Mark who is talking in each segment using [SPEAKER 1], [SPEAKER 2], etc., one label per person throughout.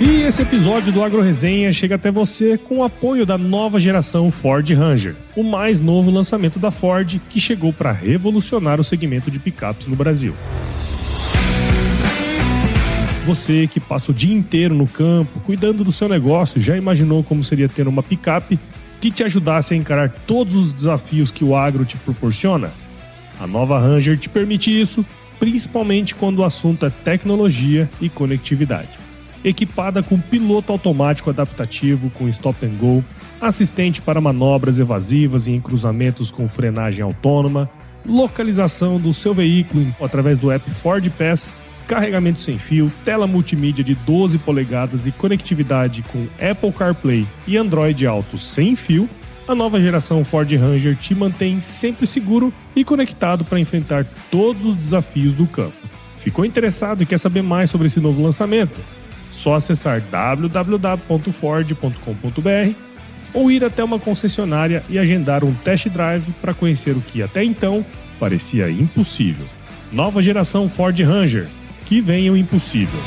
[SPEAKER 1] E esse episódio do Agro Resenha chega até você com o apoio da nova geração Ford Ranger, o mais novo lançamento da Ford que chegou para revolucionar o segmento de picapes no Brasil. Você que passa o dia inteiro no campo, cuidando do seu negócio, já imaginou como seria ter uma picape que te ajudasse a encarar todos os desafios que o agro te proporciona? A nova Ranger te permite isso, principalmente quando o assunto é tecnologia e conectividade. Equipada com piloto automático adaptativo com stop and go, assistente para manobras evasivas e em cruzamentos com frenagem autônoma, localização do seu veículo através do app Ford Pass carregamento sem fio, tela multimídia de 12 polegadas e conectividade com Apple CarPlay e Android Auto sem fio, a nova geração Ford Ranger te mantém sempre seguro e conectado para enfrentar todos os desafios do campo. Ficou interessado e quer saber mais sobre esse novo lançamento? Só acessar www.ford.com.br ou ir até uma concessionária e agendar um test drive para conhecer o que até então parecia impossível. Nova geração Ford Ranger que venha o impossível.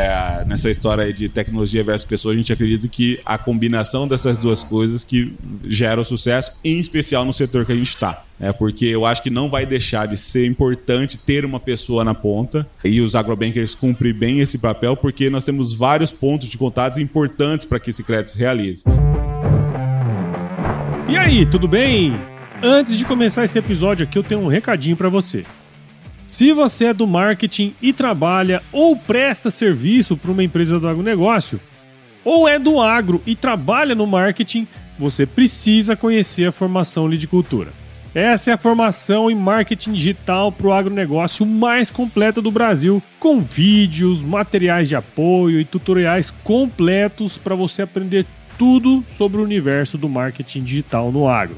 [SPEAKER 2] É, nessa história aí de tecnologia versus pessoa, a gente acredita que a combinação dessas duas coisas que gera o sucesso, em especial no setor que a gente está. É porque eu acho que não vai deixar de ser importante ter uma pessoa na ponta e os agrobankers cumprem bem esse papel porque nós temos vários pontos de contatos importantes para que esse crédito se realize.
[SPEAKER 1] E aí, tudo bem? Antes de começar esse episódio aqui, eu tenho um recadinho para você. Se você é do marketing e trabalha ou presta serviço para uma empresa do agronegócio, ou é do agro e trabalha no marketing, você precisa conhecer a formação Lidicultura. Essa é a formação em marketing digital para o agronegócio mais completa do Brasil, com vídeos, materiais de apoio e tutoriais completos para você aprender tudo sobre o universo do marketing digital no agro.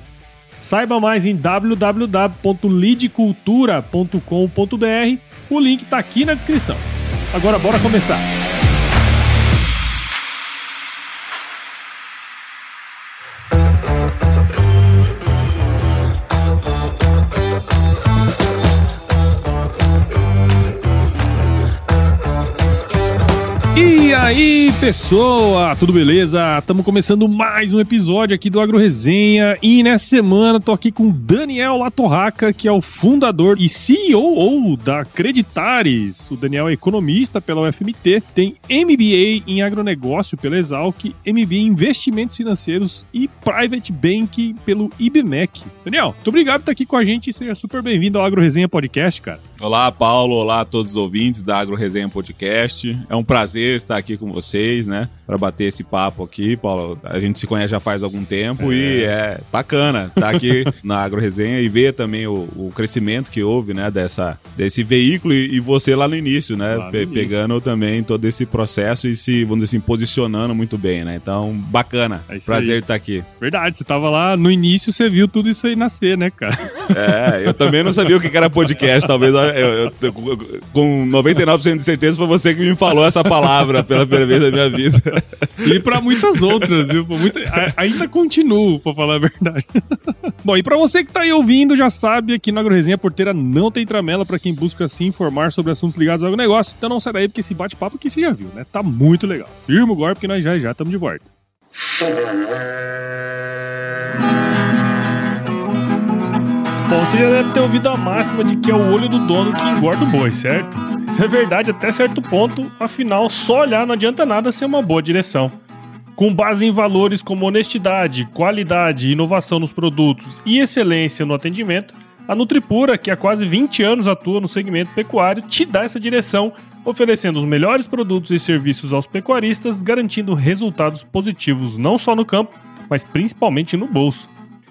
[SPEAKER 1] Saiba mais em www.lidcultura.com.br. O link está aqui na descrição. Agora bora começar. Aí, pessoa, tudo beleza? Estamos começando mais um episódio aqui do Agro Resenha e nessa semana tô aqui com Daniel Latorraca, que é o fundador e CEO da Creditares. O Daniel é economista pela UFMT, tem MBA em agronegócio pela Exalc, MBA em investimentos financeiros e Private Bank pelo IBMEC. Daniel, muito obrigado por estar aqui com a gente e seja super bem-vindo ao Agro Resenha Podcast, cara.
[SPEAKER 2] Olá, Paulo. Olá a todos os ouvintes da Agro Resenha Podcast. É um prazer estar aqui com vocês, né? Para bater esse papo aqui, Paulo. A gente se conhece já faz algum tempo é. e é bacana estar aqui na Agro Resenha e ver também o, o, crescimento que houve, né? Dessa, desse veículo e, e você lá no início, né? Pe início. Pegando também todo esse processo e se, vamos dizer assim, posicionando muito bem, né? Então, bacana. É prazer aí. estar aqui.
[SPEAKER 1] Verdade, você tava lá no início, você viu tudo isso aí nascer, né, cara?
[SPEAKER 2] É, eu também não sabia o que era podcast. Talvez eu, eu, eu, com 99% de certeza foi você que me falou essa palavra pela primeira vez na minha vida.
[SPEAKER 1] E para muitas outras, viu? Muita, ainda continuo, pra falar a verdade. Bom, e para você que tá aí ouvindo, já sabe, aqui na AgroResenha Porteira não tem tramela para quem busca se informar sobre assuntos ligados ao negócio. Então não sai daí, porque esse bate-papo aqui você já viu, né? Tá muito legal. Firma o golpe, porque nós já já estamos de volta. Bom, você já deve ter ouvido a máxima de que é o olho do dono que engorda o boi, certo? Isso é verdade até certo ponto, afinal, só olhar não adianta nada ser uma boa direção. Com base em valores como honestidade, qualidade, inovação nos produtos e excelência no atendimento, a Nutripura, que há quase 20 anos atua no segmento pecuário, te dá essa direção, oferecendo os melhores produtos e serviços aos pecuaristas, garantindo resultados positivos não só no campo, mas principalmente no bolso.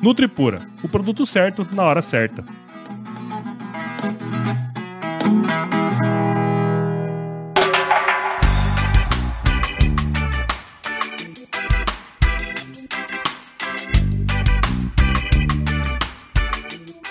[SPEAKER 1] Nutripura, o produto certo na hora certa.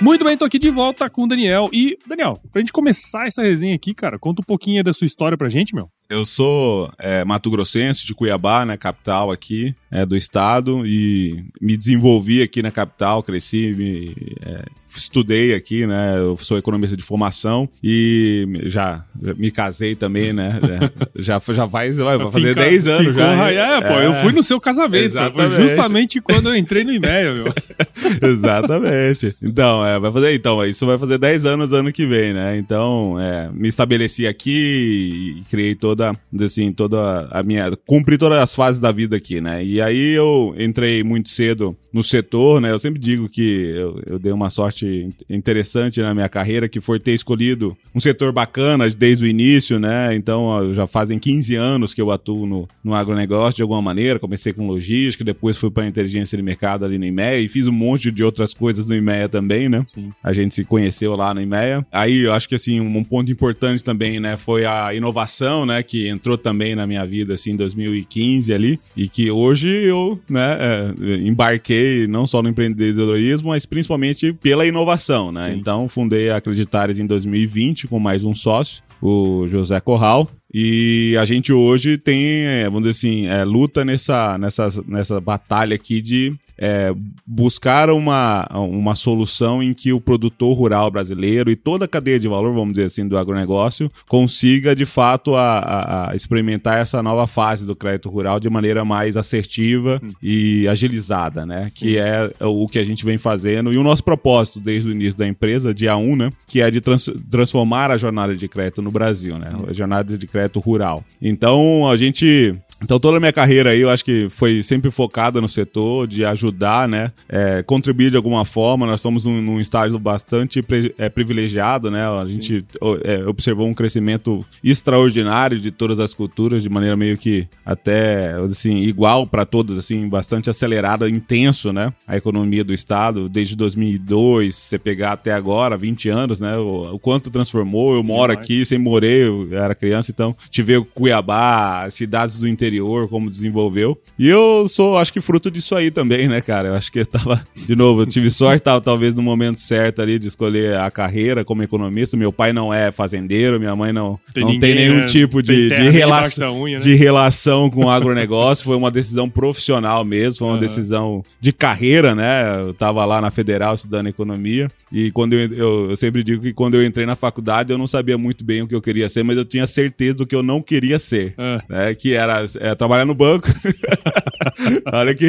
[SPEAKER 1] Muito bem, tô aqui de volta com o Daniel. E, Daniel, pra gente começar essa resenha aqui, cara, conta um pouquinho da sua história pra gente, meu.
[SPEAKER 2] Eu sou é, Mato Grossense, de Cuiabá, né, capital aqui é, do estado, e me desenvolvi aqui na capital, cresci, me, é, estudei aqui, né, eu sou economista de formação e já, já me casei também, né, já, já vai, vai fazer Fica, 10 anos já.
[SPEAKER 1] É, pô, eu fui no seu casamento, foi justamente quando eu entrei no e-mail, meu.
[SPEAKER 2] Exatamente. Então, é, vai fazer, então, isso vai fazer 10 anos ano que vem, né, então, é, me estabeleci aqui e criei toda toda, assim, toda a minha. cumpri todas as fases da vida aqui, né? E aí eu entrei muito cedo no setor, né? Eu sempre digo que eu, eu dei uma sorte interessante na minha carreira, que foi ter escolhido um setor bacana desde o início, né? Então já fazem 15 anos que eu atuo no, no agronegócio de alguma maneira. Comecei com logística, depois fui para inteligência de mercado ali no IMEA e fiz um monte de outras coisas no IMEA também, né? Sim. A gente se conheceu lá no IMEA. Aí eu acho que assim, um ponto importante também, né, foi a inovação, né? Que entrou também na minha vida assim em 2015 ali e que hoje eu né, é, embarquei não só no empreendedorismo, mas principalmente pela inovação, né? Sim. Então fundei a Acreditares em 2020 com mais um sócio, o José Corral. E a gente hoje tem, é, vamos dizer assim, é, luta nessa, nessa, nessa batalha aqui de é, buscar uma, uma solução em que o produtor rural brasileiro e toda a cadeia de valor, vamos dizer assim, do agronegócio, consiga de fato a, a, a experimentar essa nova fase do crédito rural de maneira mais assertiva hum. e agilizada, né? Que hum. é o que a gente vem fazendo. E o nosso propósito desde o início da empresa, dia 1, né? Que é de trans transformar a jornada de crédito no Brasil, né? Hum. A jornada de crédito rural. Então, a gente então toda a minha carreira aí eu acho que foi sempre focada no setor de ajudar, né, é, contribuir de alguma forma. Nós estamos num, num estágio bastante pre, é, privilegiado, né? A gente é, observou um crescimento extraordinário de todas as culturas de maneira meio que até assim igual para todas, assim bastante acelerada, intenso, né? A economia do estado desde 2002, você pegar até agora, 20 anos, né? O, o quanto transformou. Eu moro aqui, sem morrer, eu era criança, então tive Cuiabá, cidades do interior anterior, como desenvolveu. E eu sou, acho que fruto disso aí também, né, cara? Eu acho que eu tava, de novo, eu tive sorte, tava, talvez no momento certo ali de escolher a carreira como economista. Meu pai não é fazendeiro, minha mãe não tem, não tem nenhum né? tipo de, de, relação, unha, né? de relação com o agronegócio. Foi uma decisão profissional mesmo, foi uma uhum. decisão de carreira, né? Eu tava lá na Federal estudando economia. E quando eu, eu, eu sempre digo que quando eu entrei na faculdade, eu não sabia muito bem o que eu queria ser, mas eu tinha certeza do que eu não queria ser. Uhum. Né? Que era é, trabalhar no banco. Olha que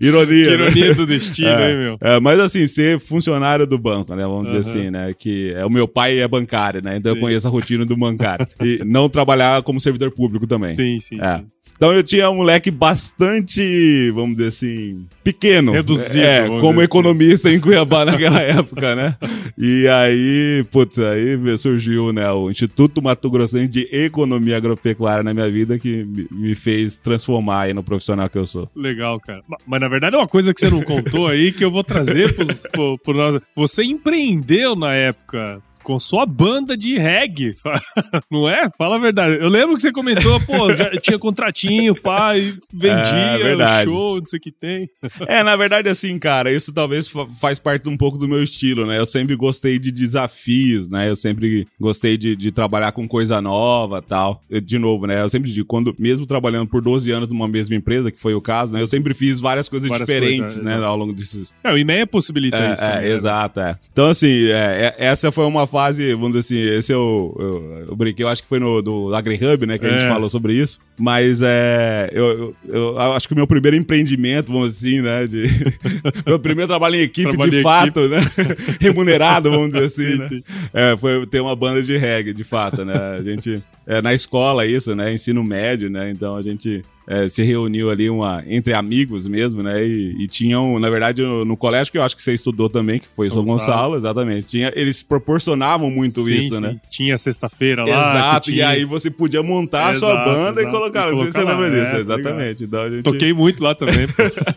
[SPEAKER 2] ironia. Que
[SPEAKER 1] ironia
[SPEAKER 2] né?
[SPEAKER 1] do destino, é, hein, meu?
[SPEAKER 2] É, mas assim, ser funcionário do banco, né? Vamos uhum. dizer assim, né? Que é, o meu pai é bancário, né? Então sim. eu conheço a rotina do bancário. E não trabalhar como servidor público também.
[SPEAKER 1] Sim, sim,
[SPEAKER 2] é.
[SPEAKER 1] sim.
[SPEAKER 2] Então eu tinha um moleque bastante, vamos dizer assim, pequeno.
[SPEAKER 1] Reduzido.
[SPEAKER 2] É, como economista assim. em Cuiabá naquela época, né? E aí, putz, aí surgiu né, o Instituto Mato Grossense de Economia Agropecuária na minha vida que me fez transformar aí no profissional que eu sou.
[SPEAKER 1] Legal, cara. Mas na verdade é uma coisa que você não contou aí que eu vou trazer pros, pro, pro nós. Você empreendeu na época com sua banda de reggae. Não é? Fala a verdade. Eu lembro que você comentou, pô, já tinha contratinho, pai, vendia é, show, não sei o que tem.
[SPEAKER 2] É, na verdade, assim, cara, isso talvez faz parte um pouco do meu estilo, né? Eu sempre gostei de desafios, né? Eu sempre gostei de, de trabalhar com coisa nova tal. Eu, de novo, né? Eu sempre digo, quando, mesmo trabalhando por 12 anos numa mesma empresa, que foi o caso, né? Eu sempre fiz várias coisas várias diferentes, coisas, é, né? Ao longo desses...
[SPEAKER 1] É, o e-mail possibilita
[SPEAKER 2] é,
[SPEAKER 1] isso.
[SPEAKER 2] É, né? exato, é. Então, assim, é, é, essa foi uma fase, vamos dizer assim, esse eu, eu, eu brinquei, eu acho que foi no do AgriHub, né, que a gente é. falou sobre isso. Mas é, eu, eu, eu, acho que o meu primeiro empreendimento, vamos dizer assim, né, de, meu primeiro trabalho em equipe, trabalho de em fato, equipe. né, remunerado, vamos dizer assim, sim, né, sim. É, foi ter uma banda de reggae, de fato, né, a gente, é, na escola isso, né, ensino médio, né, então a gente é, se reuniu ali uma, entre amigos mesmo, né? E, e tinham, na verdade, no, no, colégio que eu acho que você estudou também, que foi São, São Gonçalo, Gonçalo, exatamente. Tinha, eles proporcionavam muito sim, isso, sim. né?
[SPEAKER 1] Tinha sexta-feira lá.
[SPEAKER 2] Exato,
[SPEAKER 1] tinha...
[SPEAKER 2] e aí você podia montar a sua banda exato. e colocar. E não sei se você lembra é, disso, exatamente. Então, gente...
[SPEAKER 1] Toquei muito lá também.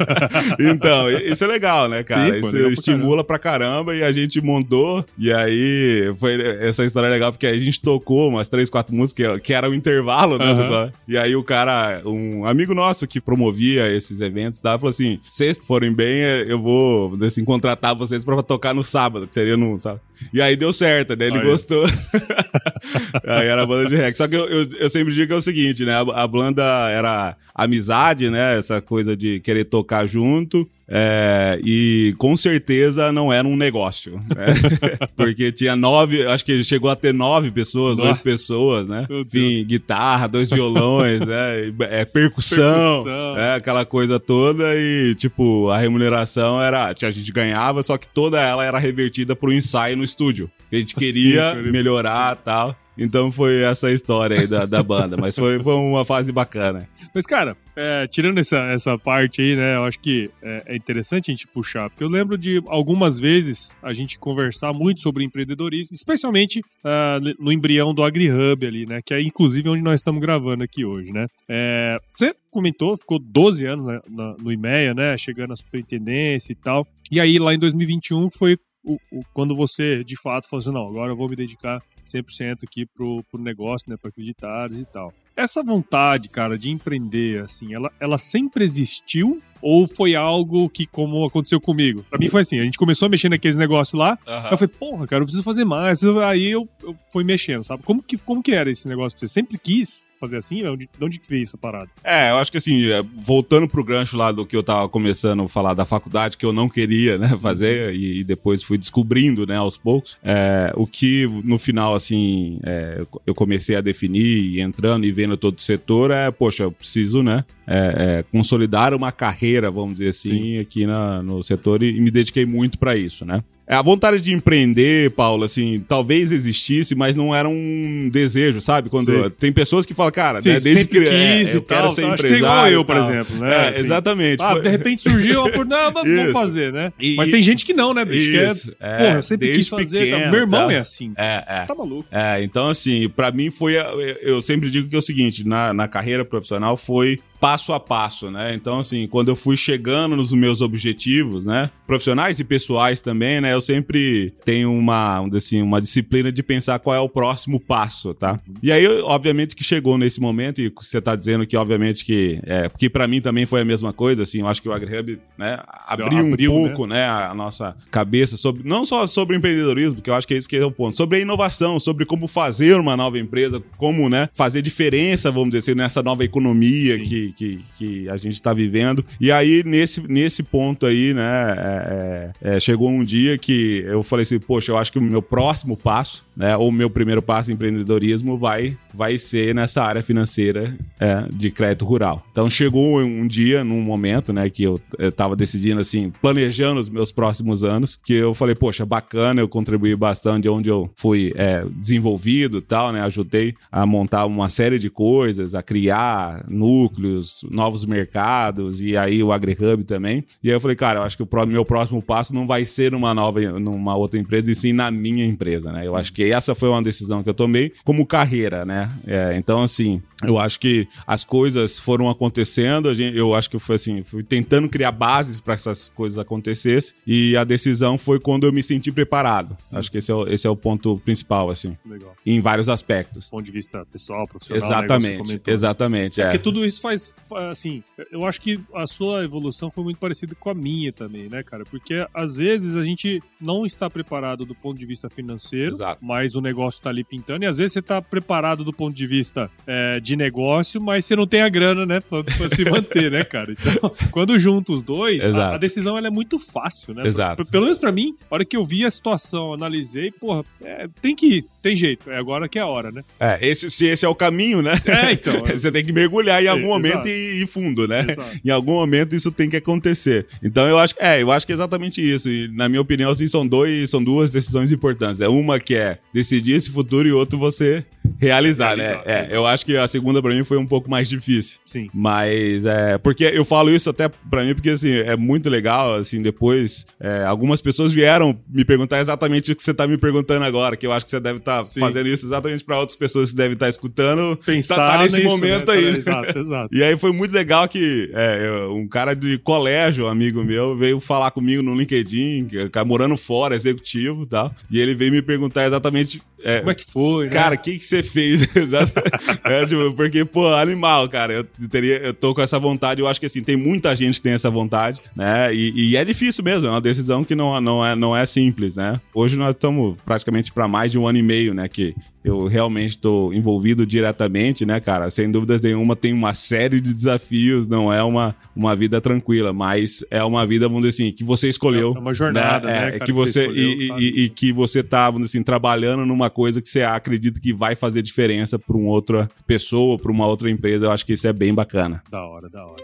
[SPEAKER 2] então, isso é legal, né, cara? Sim, isso pô, estimula pra caramba e a gente montou. E aí foi essa história legal porque a gente tocou umas três, quatro músicas que, que era o intervalo, né? Do... E aí o cara, um um amigo nosso que promovia esses eventos, tá? falou assim: se forem bem, eu vou assim, contratar vocês pra tocar no sábado, que seria no sábado. E aí deu certo, né? Ele Olha. gostou. aí era a banda de reggae. Só que eu, eu, eu, sempre digo que é o seguinte, né? A, a banda era amizade, né? Essa coisa de querer tocar junto. É, e com certeza não era um negócio, né? Porque tinha nove, acho que chegou a ter nove pessoas, oito pessoas, né? Enfim, guitarra, dois violões, né? É, percussão, percussão. É, aquela coisa toda e, tipo, a remuneração era, a gente ganhava, só que toda ela era revertida pro ensaio no estúdio. A gente queria Sim, melhorar e tal. Então foi essa história aí da, da banda, mas foi, foi uma fase bacana.
[SPEAKER 1] Mas, cara, é, tirando essa, essa parte aí, né, eu acho que é, é, interessante a gente puxar, porque eu lembro de algumas vezes a gente conversar muito sobre empreendedorismo, especialmente uh, no embrião do AgriHub ali, né, que é inclusive onde nós estamos gravando aqui hoje, né. É, você comentou, ficou 12 anos na, na, no IMEA, né, chegando à superintendência e tal, e aí lá em 2021 foi o, o, quando você de fato falou assim, não, agora eu vou me dedicar 100% aqui pro, pro negócio, né, para acreditares e tal. Essa vontade, cara, de empreender, assim, ela, ela sempre existiu ou foi algo que, como aconteceu comigo? Pra mim foi assim, a gente começou a mexer naqueles negócios lá, uhum. eu falei, porra, cara, eu preciso fazer mais. Aí eu, eu fui mexendo, sabe? Como que, como que era esse negócio? Você sempre quis fazer assim? De onde que veio essa parada?
[SPEAKER 2] É, eu acho que assim, é, voltando pro gancho lá do que eu tava começando a falar da faculdade, que eu não queria, né, fazer, e, e depois fui descobrindo, né, aos poucos, é, o que no final, assim, é, eu comecei a definir, entrando e vendo todo o setor, é, poxa, eu preciso, né, é, é, consolidar uma carreira, vamos dizer assim, Sim. aqui na, no setor e, e me dediquei muito para isso, né? É, a vontade de empreender, Paulo, assim, talvez existisse, mas não era um desejo, sabe? Quando Sim. tem pessoas que falam, cara,
[SPEAKER 1] Sim,
[SPEAKER 2] né, desde
[SPEAKER 1] que é, eu tal, quero ser tal. empresário. Acho que é igual eu, por exemplo, né?
[SPEAKER 2] É, assim, exatamente.
[SPEAKER 1] Ah, foi... de repente surgiu a oportunidade, vamos fazer, né? E, mas tem gente que não, né, bicho? Isso, é, porra, eu sempre quis fazer. Pequeno, tá? Meu irmão tá? é assim.
[SPEAKER 2] É, é.
[SPEAKER 1] Você tá maluco.
[SPEAKER 2] É, então, assim, para mim foi. Eu sempre digo que é o seguinte: na, na carreira profissional foi passo a passo, né? Então, assim, quando eu fui chegando nos meus objetivos, né? Profissionais e pessoais também, né? Eu sempre tenho uma, assim, uma disciplina de pensar qual é o próximo passo, tá? E aí, obviamente, que chegou nesse momento, e você tá dizendo que, obviamente, que. É, porque para mim também foi a mesma coisa, assim, eu acho que o AgriHub, né, abriu, abriu um pouco, né? né? a nossa cabeça sobre. Não só sobre empreendedorismo, porque eu acho que é isso que é o ponto, sobre a inovação, sobre como fazer uma nova empresa, como, né, fazer diferença, vamos dizer assim, nessa nova economia que que, que a gente está vivendo. E aí, nesse, nesse ponto aí, né, é, é, é, chegou um dia que eu falei assim, poxa, eu acho que o meu próximo passo, né, o meu primeiro passo em empreendedorismo vai, vai ser nessa área financeira é, de crédito rural. Então, chegou um dia, num momento, né, que eu, estava decidindo, assim, planejando os meus próximos anos, que eu falei, poxa, bacana, eu contribuí bastante onde eu fui é, desenvolvido tal, né, ajudei a montar uma série de coisas, a criar núcleos, novos, novos mercados, e aí o AgriHub também. E aí eu falei, cara, eu acho que o meu próximo passo não vai ser numa nova, numa outra empresa, e sim na minha empresa, né? Eu acho que essa foi uma decisão que eu tomei como carreira, né? É, então, assim, eu acho que as coisas foram acontecendo, gente, eu acho que foi assim, fui tentando criar bases para essas coisas acontecessem, e a decisão foi quando eu me senti preparado. Acho que esse é o, esse é o ponto principal, assim. Legal. Em vários aspectos. Do
[SPEAKER 1] ponto de vista pessoal, profissional.
[SPEAKER 2] Exatamente, né, exatamente. É.
[SPEAKER 1] Porque tudo isso faz assim, eu acho que a sua evolução foi muito parecida com a minha também, né, cara? Porque às vezes a gente não está preparado do ponto de vista financeiro, Exato. Mas o negócio está ali pintando, e às vezes você está preparado do ponto de vista é, de negócio, mas você não tem a grana, né, pra, pra se manter, né, cara? Então, quando junta os dois, a, a, decisão é muito fácil, né?
[SPEAKER 2] Exato.
[SPEAKER 1] pelo menos para mim, a hora que eu vi a situação, analisei, porra, é, tem que ir, tem jeito, é agora que é a hora, né?
[SPEAKER 2] É, esse, se esse é o caminho, né?
[SPEAKER 1] É, então.
[SPEAKER 2] você tem que mergulhar em algum é, momento e, e, fundo, né? Exato. Em algum momento isso tem que acontecer. Então eu acho, é, eu acho que é exatamente isso. E na minha opinião, assim, são dois, são duas decisões importantes. É uma que é decidir esse futuro e outra você realizar, né? É, eu acho que a segunda para mim foi um pouco mais difícil.
[SPEAKER 1] Sim.
[SPEAKER 2] Mas é porque eu falo isso até para mim porque assim é muito legal assim depois é, algumas pessoas vieram me perguntar exatamente o que você tá me perguntando agora, que eu acho que você deve estar tá fazendo isso exatamente para outras pessoas que devem estar tá escutando,
[SPEAKER 1] pensar
[SPEAKER 2] tá,
[SPEAKER 1] tá
[SPEAKER 2] nesse
[SPEAKER 1] nisso,
[SPEAKER 2] momento
[SPEAKER 1] né?
[SPEAKER 2] aí.
[SPEAKER 1] Né? Exato, exato.
[SPEAKER 2] E aí foi muito legal que é, um cara de colégio, um amigo meu, veio falar comigo no LinkedIn, que tá morando fora, executivo e tal. E ele veio me perguntar exatamente.
[SPEAKER 1] É, Como é que foi?
[SPEAKER 2] Cara, o né? que, que você fez, é, tipo, porque, pô, animal, cara. Eu, teria, eu tô com essa vontade, eu acho que assim, tem muita gente que tem essa vontade, né? E, e é difícil mesmo, é uma decisão que não, não, é, não é simples, né? Hoje nós estamos praticamente para mais de um ano e meio, né? Que eu realmente estou envolvido diretamente, né, cara? Sem dúvidas nenhuma, tem uma série de desafios, não é uma, uma vida tranquila, mas é uma vida, vamos dizer assim, que você escolheu.
[SPEAKER 1] É uma jornada, né?
[SPEAKER 2] né? É, cara, que você, que você escolheu, e, e, e, que você tá, vamos dizer assim, trabalhando numa coisa que você acredita que vai fazer diferença para uma outra pessoa, para uma outra empresa. Eu acho que isso é bem bacana.
[SPEAKER 1] Da hora, da hora.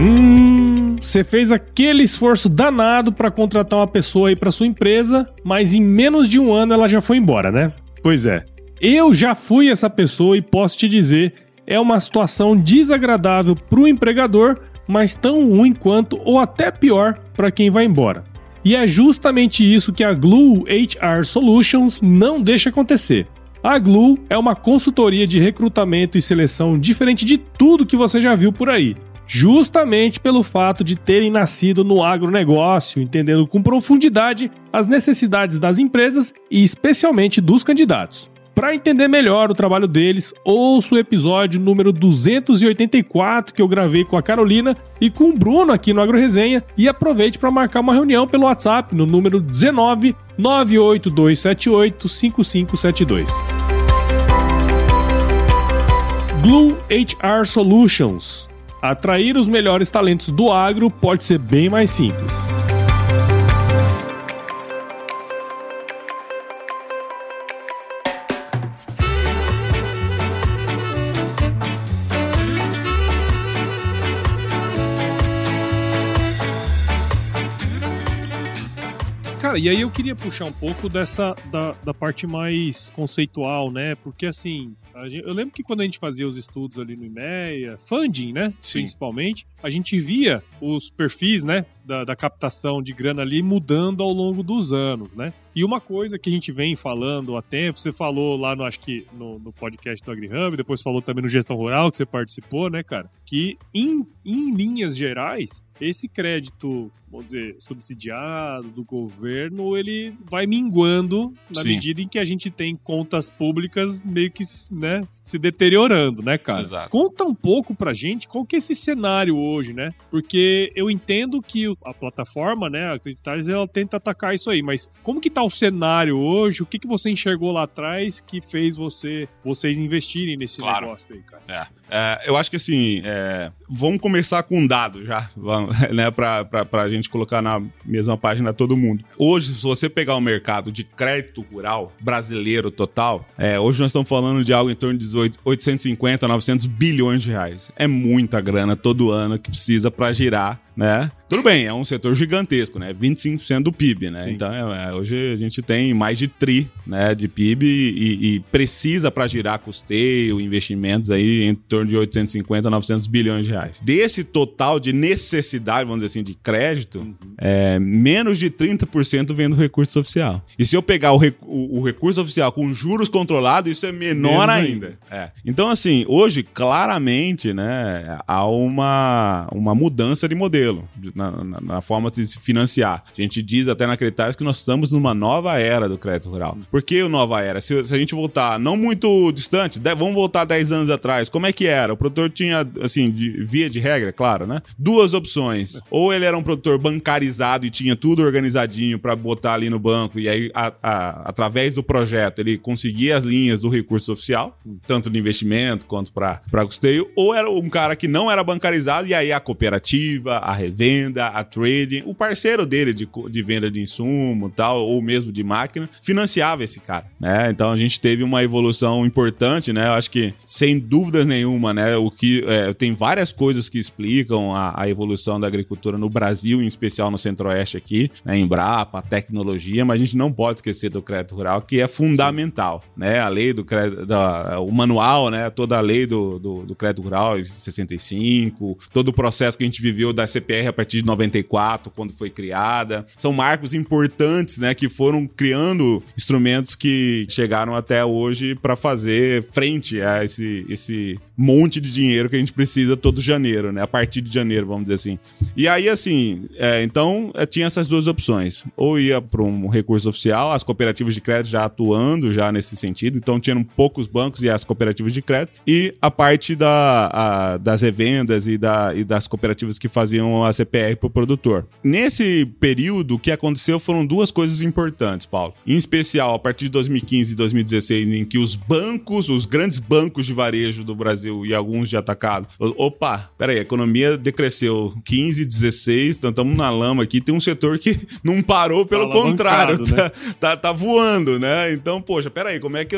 [SPEAKER 1] Hum, você fez aquele esforço danado para contratar uma pessoa aí para sua empresa, mas em menos de um ano ela já foi embora, né? Pois é. Eu já fui essa pessoa e posso te dizer, é uma situação desagradável para o empregador, mas tão ruim quanto ou até pior para quem vai embora. E é justamente isso que a Glue HR Solutions não deixa acontecer. A Glue é uma consultoria de recrutamento e seleção diferente de tudo que você já viu por aí justamente pelo fato de terem nascido no agronegócio, entendendo com profundidade as necessidades das empresas e especialmente dos candidatos. Para entender melhor o trabalho deles, ouça o episódio número 284 que eu gravei com a Carolina e com o Bruno aqui no AgroResenha e aproveite para marcar uma reunião pelo WhatsApp no número 19 98278 5572. Glue HR Solutions Atrair os melhores talentos do agro pode ser bem mais simples. Cara, e aí eu queria puxar um pouco dessa da, da parte mais conceitual, né? Porque assim, Gente, eu lembro que quando a gente fazia os estudos ali no IMEA, funding, né? Sim. Principalmente, a gente via os perfis, né? Da, da, captação de grana ali mudando ao longo dos anos, né? E uma coisa que a gente vem falando há tempo, você falou lá no, acho que no, no podcast do AgriHub, depois falou também no Gestão Rural, que você participou, né, cara? Que em, em linhas gerais, esse crédito, vamos dizer, subsidiado do governo, ele vai minguando na Sim. medida em que a gente tem contas públicas meio que, né, se deteriorando, né, cara? Exato. Conta um pouco pra gente qual que é esse cenário hoje, né? Porque eu entendo que a plataforma, né, a Acreditares, ela tenta atacar isso aí, mas como que tá o cenário hoje? O que, que você enxergou lá atrás que fez você vocês investirem nesse claro. negócio aí, cara?
[SPEAKER 2] É. É, eu acho que assim, é, vamos começar com um dado já, né, pra, pra, pra gente colocar na mesma página todo mundo. Hoje, se você pegar o mercado de crédito rural brasileiro total, é, hoje nós estamos falando de algo em torno de 850, 900 bilhões de reais. É muita grana todo ano que precisa para girar né? Tudo bem, é um setor gigantesco, né? 25% do PIB, né? Sim. Então, é, é, hoje a gente tem mais de tri, né, de PIB e, e precisa para girar custeio, investimentos aí em torno de 850 a 900 bilhões de reais. Desse total de necessidade, vamos dizer assim, de crédito, uhum. é, menos de 30% vem do recurso oficial. E se eu pegar o, o, o recurso oficial com juros controlados, isso é menor Menos ainda. ainda. É. Então, assim, hoje, claramente, né, há uma, uma mudança de modelo modelo, na, na, na, forma de se financiar. A gente diz até na Creditários que nós estamos numa nova era do crédito rural. Por que nova era? Se, se a gente voltar não muito distante, de, vamos voltar 10 anos atrás, como é que era? O produtor tinha, assim, de, via de regra, claro, né? Duas opções. Ou ele era um produtor bancarizado e tinha tudo organizadinho para botar ali no banco, e aí, a, a, através do projeto, ele conseguia as linhas do recurso oficial, tanto de investimento quanto para custeio, ou era um cara que não era bancarizado, e aí a cooperativa, a revenda, a trading, o parceiro dele de, de venda de insumo tal, ou mesmo de máquina, financiava esse cara, né? Então a gente teve uma evolução importante, né? Eu acho que, sem dúvidas nenhuma, né? O que é, tem várias coisas que explicam a, a, evolução da agricultura no Brasil, em especial no Centro-Oeste aqui, né? Embrapa, tecnologia, mas a gente não pode esquecer do crédito rural, que é fundamental, né? A lei do crédito, o manual, né? Toda a lei do, do, do crédito rural, 65, todo o processo que a gente viveu da CPR a partir desde 94, quando foi criada. São marcos importantes, né, que foram criando instrumentos que chegaram até hoje para fazer frente a esse, esse monte de dinheiro que a gente precisa todo janeiro, né? A partir de janeiro, vamos dizer assim. E aí, assim, é, então é, tinha essas duas opções. Ou ia para um recurso oficial, as cooperativas de crédito já atuando já nesse sentido, então tinham poucos bancos e as cooperativas de crédito, e a parte da, a, das revendas e, da, e das cooperativas que faziam a Para o produtor. Nesse período, o que aconteceu foram duas coisas importantes, Paulo. Em especial, a partir de 2015 e 2016, em que os bancos, os grandes bancos de varejo do Brasil e alguns de atacado, opa, peraí, a economia decresceu 15, 16, então estamos na lama aqui. Tem um setor que não parou, pelo tá contrário, né? tá, tá, tá, voando, né? Então, poxa, peraí, como é que,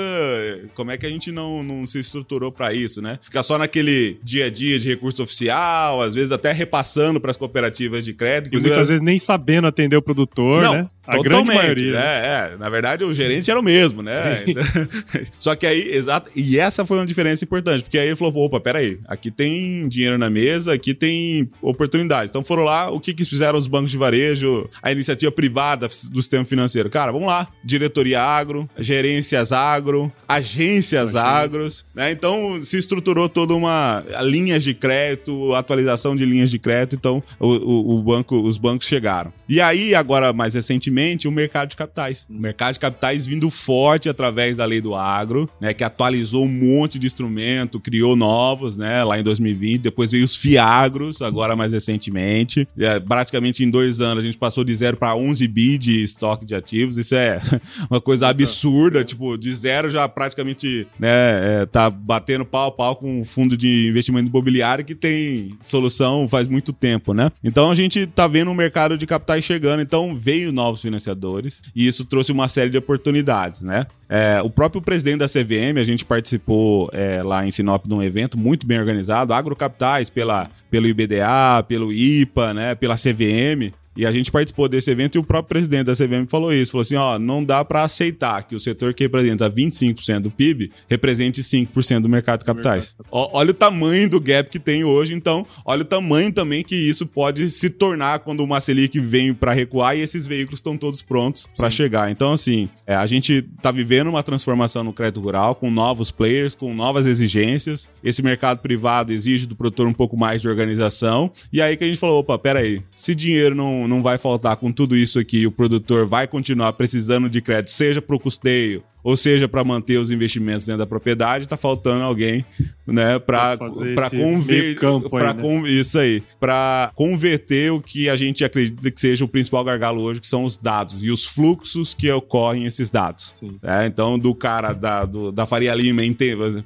[SPEAKER 2] como é que a gente não, não se estruturou para isso, né? Ficar só naquele dia a dia de recurso oficial, às vezes até repassando para as cooperativas de crédito.
[SPEAKER 1] E muitas vezes nem sabendo atender o produtor, não, né?
[SPEAKER 2] A Totalmente. grande maioria. É, é, na verdade, o gerente era o mesmo, né? Só que aí, exato. E essa foi uma diferença importante, porque aí ele falou: opa, peraí, aqui tem dinheiro na mesa, aqui tem oportunidades. Então foram lá, o que, que fizeram os bancos de varejo, a iniciativa privada do sistema financeiro? Cara, vamos lá. Diretoria agro, gerências agro, agências agros, né? Então se estruturou toda uma linhas de crédito, atualização de linhas de crédito, então o, o, o banco, os bancos chegaram. E aí, agora, mais recentemente, recentemente o mercado de capitais. O mercado de capitais vindo forte através da lei do agro, né, que atualizou um monte de instrumento, criou novos, né, lá em 2020. Depois veio os fiagros, agora mais recentemente. É, praticamente em dois anos a gente passou de zero para 11 bi de estoque de ativos. Isso é uma coisa absurda, tipo, de zero já praticamente, né, é, tá batendo pau a pau com um fundo de investimento imobiliário que tem solução faz muito tempo, né? Então a gente tá vendo um mercado de capitais chegando, então veio novos financiadores, e isso trouxe uma série de oportunidades, né? É, o próprio presidente da CVM, a gente participou é, lá em Sinop de um evento muito bem organizado, Agrocapitais, pela, pelo IBDA, pelo IPA, né, pela CVM, e a gente participou desse evento e o próprio presidente da CVM falou isso. Falou assim: ó, não dá para aceitar que o setor que representa 25% do PIB represente 5% do mercado de capitais. Olha o tamanho do gap que tem hoje, então, olha o tamanho também que isso pode se tornar quando uma Selic vem para recuar e esses veículos estão todos prontos para chegar. Então, assim, é, a gente tá vivendo uma transformação no crédito rural com novos players, com novas exigências. Esse mercado privado exige do produtor um pouco mais de organização. E aí que a gente falou: opa, peraí, se dinheiro não não, vai faltar com tudo isso aqui, o produtor vai continuar precisando de crédito, seja para o custeio, ou seja, para manter os investimentos dentro da propriedade, está faltando alguém, né, para converter, para né? isso aí, para converter o que a gente acredita que seja o principal gargalo hoje, que são os dados e os fluxos que ocorrem esses dados. É, então, do cara da, do, da Faria Lima,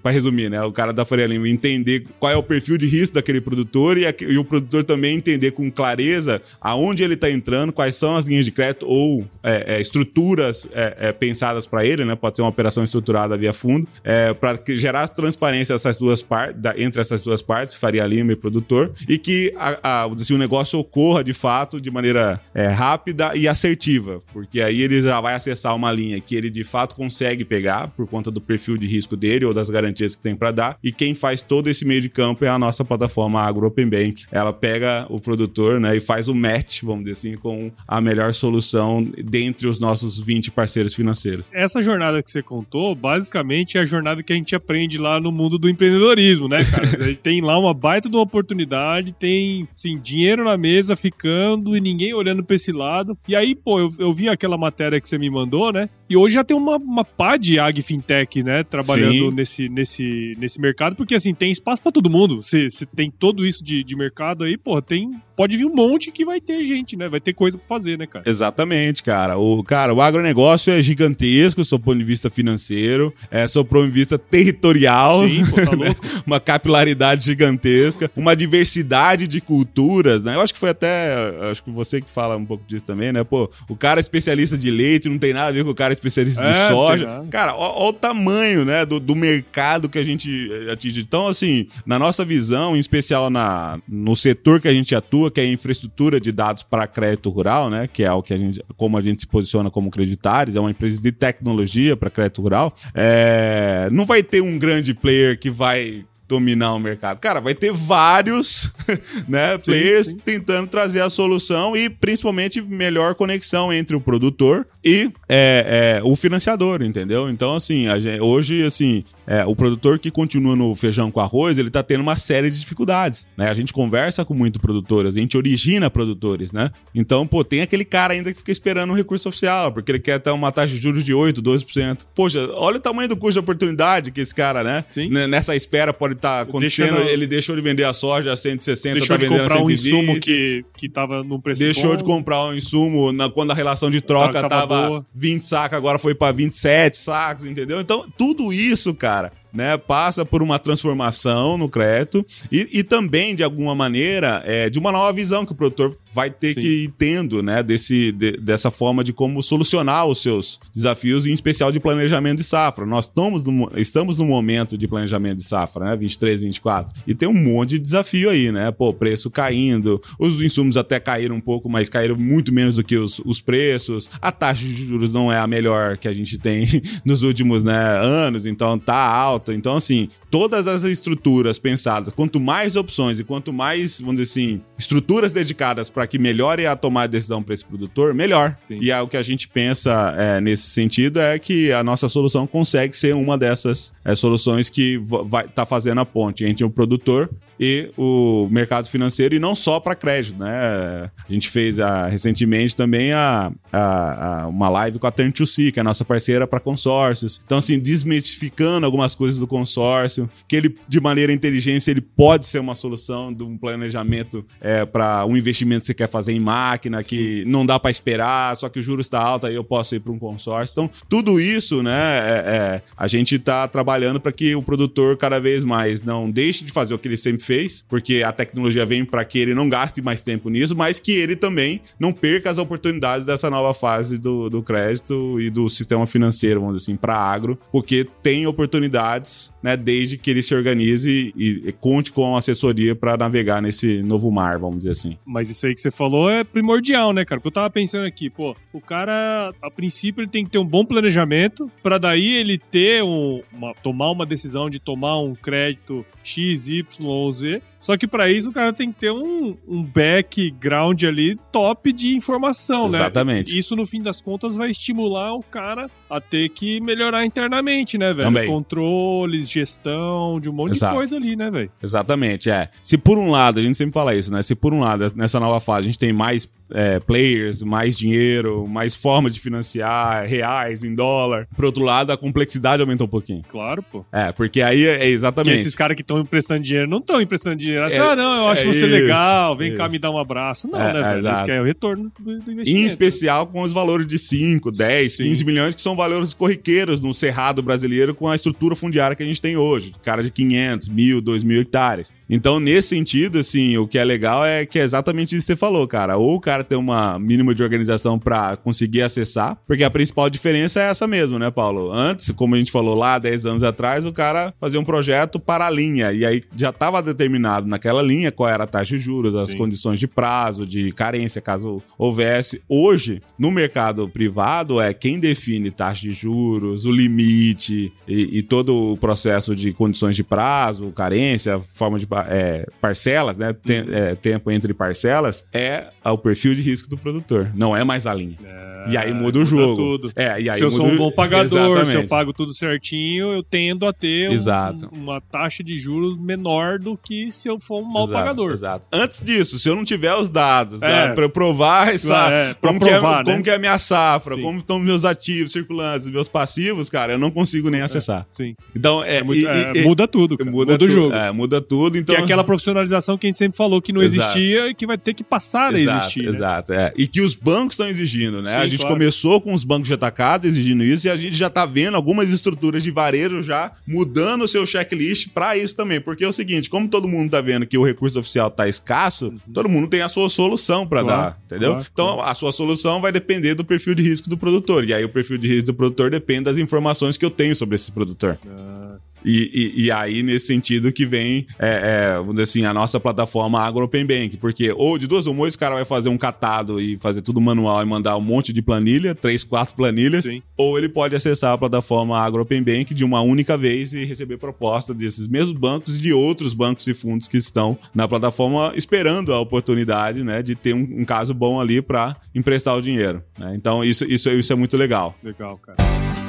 [SPEAKER 2] para resumir, né, o cara da Faria Lima entender qual é o perfil de risco daquele produtor e, a, e o produtor também entender com clareza aonde ele está entrando, quais são as linhas de crédito ou é, é, estruturas é, é, pensadas para ele, né? Pode ser uma operação estruturada via fundo, é, para gerar transparência essas duas partes, entre essas duas partes, Faria Lima e produtor, e que a, a, assim, o negócio ocorra de fato de maneira é, rápida e assertiva, porque aí ele já vai acessar uma linha que ele de fato consegue pegar por conta do perfil de risco dele ou das garantias que tem para dar, e quem faz todo esse meio de campo é a nossa plataforma Agro Open Bank. Ela pega o produtor né, e faz o match, vamos dizer assim, com a melhor solução dentre os nossos 20 parceiros financeiros.
[SPEAKER 1] Essa jornada jornada que você contou, basicamente é a jornada que a gente aprende lá no mundo do empreendedorismo, né, cara? tem lá uma baita de uma oportunidade, tem, assim, dinheiro na mesa ficando e ninguém olhando pra esse lado. E aí, pô, eu, eu vi aquela matéria que você me mandou, né? E hoje já tem uma, uma pá de ag fintech, né, trabalhando nesse, nesse, nesse mercado, porque, assim, tem espaço para todo mundo. Se, se tem todo isso de, de mercado aí, pô, tem pode vir um monte que vai ter gente, né? Vai ter coisa pra fazer, né, cara?
[SPEAKER 2] Exatamente, cara. O, cara, o agronegócio é gigantesco, sob ponto de vista financeiro, é, sob ponto de vista territorial. Sim, pô, tá louco. uma capilaridade gigantesca, uma diversidade de culturas, né? Eu acho que foi até, acho que você que fala um pouco disso também, né? Pô, o cara é especialista de leite não tem nada a ver com o cara especialista é, de soja. Cara, olha o tamanho, né, do, do mercado que a gente atinge. Então, assim, na nossa visão, em especial na, no setor que a gente atua, que é a infraestrutura de dados para crédito rural, né? Que é o que a gente, como a gente se posiciona como creditários, é uma empresa de tecnologia para crédito rural. É, não vai ter um grande player que vai dominar o mercado? Cara, vai ter vários né, players sim. tentando trazer a solução e principalmente melhor conexão entre o produtor e é, é, o financiador, entendeu? Então, assim, gente, hoje, assim, é, o produtor que continua no feijão com arroz, ele tá tendo uma série de dificuldades, né? A gente conversa com muito produtores, a gente origina produtores, né? Então, pô, tem aquele cara ainda que fica esperando um recurso oficial, porque ele quer ter uma taxa de juros de 8, 12%. Poxa, olha o tamanho do custo de oportunidade que esse cara, né? Sim. Nessa espera pode estar tá acontecendo, ele deixou de vender a soja a 160,
[SPEAKER 1] deixou
[SPEAKER 2] tá vendendo
[SPEAKER 1] a 120.
[SPEAKER 2] um
[SPEAKER 1] insumo que, que tava num preço
[SPEAKER 2] Deixou
[SPEAKER 1] bom.
[SPEAKER 2] de comprar um insumo na, quando a relação de troca tava, tava 20 sacos, agora foi para 27 sacos, entendeu? Então, tudo isso, cara, né, passa por uma transformação no crédito e, e também, de alguma maneira, é, de uma nova visão que o produtor vai ter Sim. que ir tendo, né, desse, de, dessa forma de como solucionar os seus desafios, em especial de planejamento de safra. Nós estamos no, estamos no momento de planejamento de safra, né, 23, 24, e tem um monte de desafio aí, né, pô, preço caindo, os insumos até caíram um pouco, mas caíram muito menos do que os, os preços, a taxa de juros não é a melhor que a gente tem nos últimos, né, anos, então tá alta, então assim, todas as estruturas pensadas, quanto mais opções e quanto mais, vamos dizer assim, estruturas dedicadas para que melhore a tomar decisão para esse produtor, melhor. Sim. E é o que a gente pensa é, nesse sentido é que a nossa solução consegue ser uma dessas é, soluções que vai estar tá fazendo a ponte entre o produtor e o mercado financeiro e não só para crédito, né? A gente fez a, recentemente também a, a, a, uma live com a Turn2C, que é a nossa parceira para consórcios. Então, assim, desmistificando algumas coisas do consórcio, que ele, de maneira inteligente, ele pode ser uma solução de um planejamento é, para um investimento você quer fazer em máquina, Sim. que não dá para esperar, só que o juros está alto, aí eu posso ir para um consórcio. Então, tudo isso, né, é, é, a gente está trabalhando para que o produtor cada vez mais não deixe de fazer o que ele sempre fez, porque a tecnologia vem para que ele não gaste mais tempo nisso, mas que ele também não perca as oportunidades dessa nova fase do, do crédito e do sistema financeiro, vamos dizer assim, para agro, porque tem oportunidades, né, desde que ele se organize e, e conte com a assessoria para navegar nesse novo mar, vamos dizer assim.
[SPEAKER 1] Mas isso aí que você falou é primordial, né, cara? Porque eu tava pensando aqui, pô, o cara, a princípio, ele tem que ter um bom planejamento para daí ele ter um, uma, tomar uma decisão de tomar um crédito X, Y ou Z. Só que para isso o cara tem que ter um, um background ali top de informação,
[SPEAKER 2] Exatamente.
[SPEAKER 1] né?
[SPEAKER 2] Exatamente.
[SPEAKER 1] Isso, no fim das contas, vai estimular o cara a ter que melhorar internamente, né, velho?
[SPEAKER 2] Também.
[SPEAKER 1] Controles, gestão, de um monte Exato. de coisa ali, né, velho?
[SPEAKER 2] Exatamente, é. Se por um lado, a gente sempre fala isso, né? Se por um lado, nessa nova fase, a gente tem mais é, players, mais dinheiro, mais formas de financiar, reais, em dólar. Por outro lado, a complexidade aumenta um pouquinho.
[SPEAKER 1] Claro, pô.
[SPEAKER 2] É, porque aí é, é exatamente. Porque
[SPEAKER 1] esses caras que estão emprestando dinheiro não estão emprestando dinheiro. Assim, é, ah, não, eu acho é você isso, legal, vem isso. cá me dar um abraço. Não, é, né, velho? Eles querem o retorno do, do investimento.
[SPEAKER 2] Em especial com os valores de 5, 10, Sim. 15 milhões, que são valores corriqueiros no cerrado brasileiro com a estrutura fundiária que a gente tem hoje. Cara de 500, mil, 2 mil hectares. Então, nesse sentido, assim, o que é legal é que é exatamente isso que você falou, cara. Ou o cara tem uma mínima de organização para conseguir acessar, porque a principal diferença é essa mesmo, né, Paulo? Antes, como a gente falou lá 10 anos atrás, o cara fazia um projeto para a linha, e aí já estava determinado naquela linha qual era a taxa de juros, as Sim. condições de prazo, de carência, caso houvesse. Hoje, no mercado privado, é quem define taxa de juros, o limite e, e todo o processo de condições de prazo, carência, forma de é, parcelas, né? Tem, uhum. é, tempo entre parcelas, é o perfil de risco do produtor. Não é mais a linha. É, e aí muda o jogo.
[SPEAKER 1] Tudo.
[SPEAKER 2] É, e aí
[SPEAKER 1] se eu sou um bom pagador, Exatamente. se eu pago tudo certinho, eu tendo a ter um, uma taxa de juros menor do que se eu for um mau
[SPEAKER 2] exato,
[SPEAKER 1] pagador.
[SPEAKER 2] Exato. Antes disso, se eu não tiver os dados né, para eu provar essa, é, como, provar, que é, né? como que é a minha safra, sim. como estão meus ativos circulantes, meus passivos, cara, eu não consigo nem acessar.
[SPEAKER 1] sim.
[SPEAKER 2] Então, é,
[SPEAKER 1] e, e, muda tudo. Cara. Muda, muda o jogo.
[SPEAKER 2] muda tudo. Então,
[SPEAKER 1] que é aquela profissionalização que a gente sempre falou que não exato. existia e que vai ter que passar a existir. Né?
[SPEAKER 2] Exato, é. E que os bancos estão exigindo, né? Sim, a gente claro. começou com os bancos de atacado exigindo isso e a gente já tá vendo algumas estruturas de varejo já mudando o seu checklist para isso também. Porque é o seguinte, como todo mundo tá vendo que o recurso oficial tá escasso, uhum. todo mundo tem a sua solução para claro, dar, entendeu? Claro, então a sua solução vai depender do perfil de risco do produtor. E aí o perfil de risco do produtor depende das informações que eu tenho sobre esse produtor. Ah. E, e, e aí, nesse sentido, que vem, é, é, vamos dizer assim, a nossa plataforma Agro Open Bank, porque ou de duas ou esse cara vai fazer um catado e fazer tudo manual e mandar um monte de planilha, três, quatro planilhas, Sim. ou ele pode acessar a plataforma Agro Open Bank de uma única vez e receber proposta desses mesmos bancos e de outros bancos e fundos que estão na plataforma esperando a oportunidade, né, de ter um, um caso bom ali para emprestar o dinheiro. Né? Então, isso, isso, isso é muito legal.
[SPEAKER 1] Legal, cara.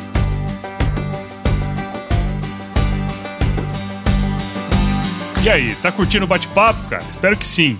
[SPEAKER 3] E aí, tá curtindo o bate-papo, cara? Espero que sim.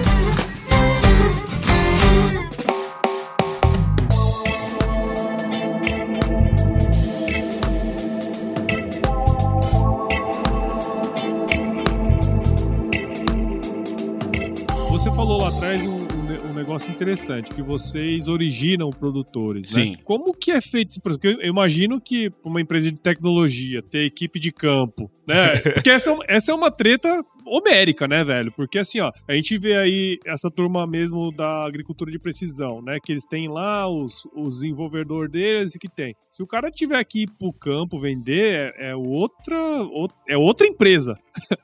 [SPEAKER 1] Interessante, que vocês originam produtores,
[SPEAKER 2] né? Sim.
[SPEAKER 1] Né? Como que é feito esse Porque eu imagino que uma empresa de tecnologia ter equipe de campo, né? Porque essa, é essa é uma treta homérica, né, velho? Porque assim, ó, a gente vê aí essa turma mesmo da agricultura de precisão, né? Que eles têm lá os, os desenvolvedores deles e que tem. Se o cara tiver aqui pro campo vender, é, é outra, é outra empresa.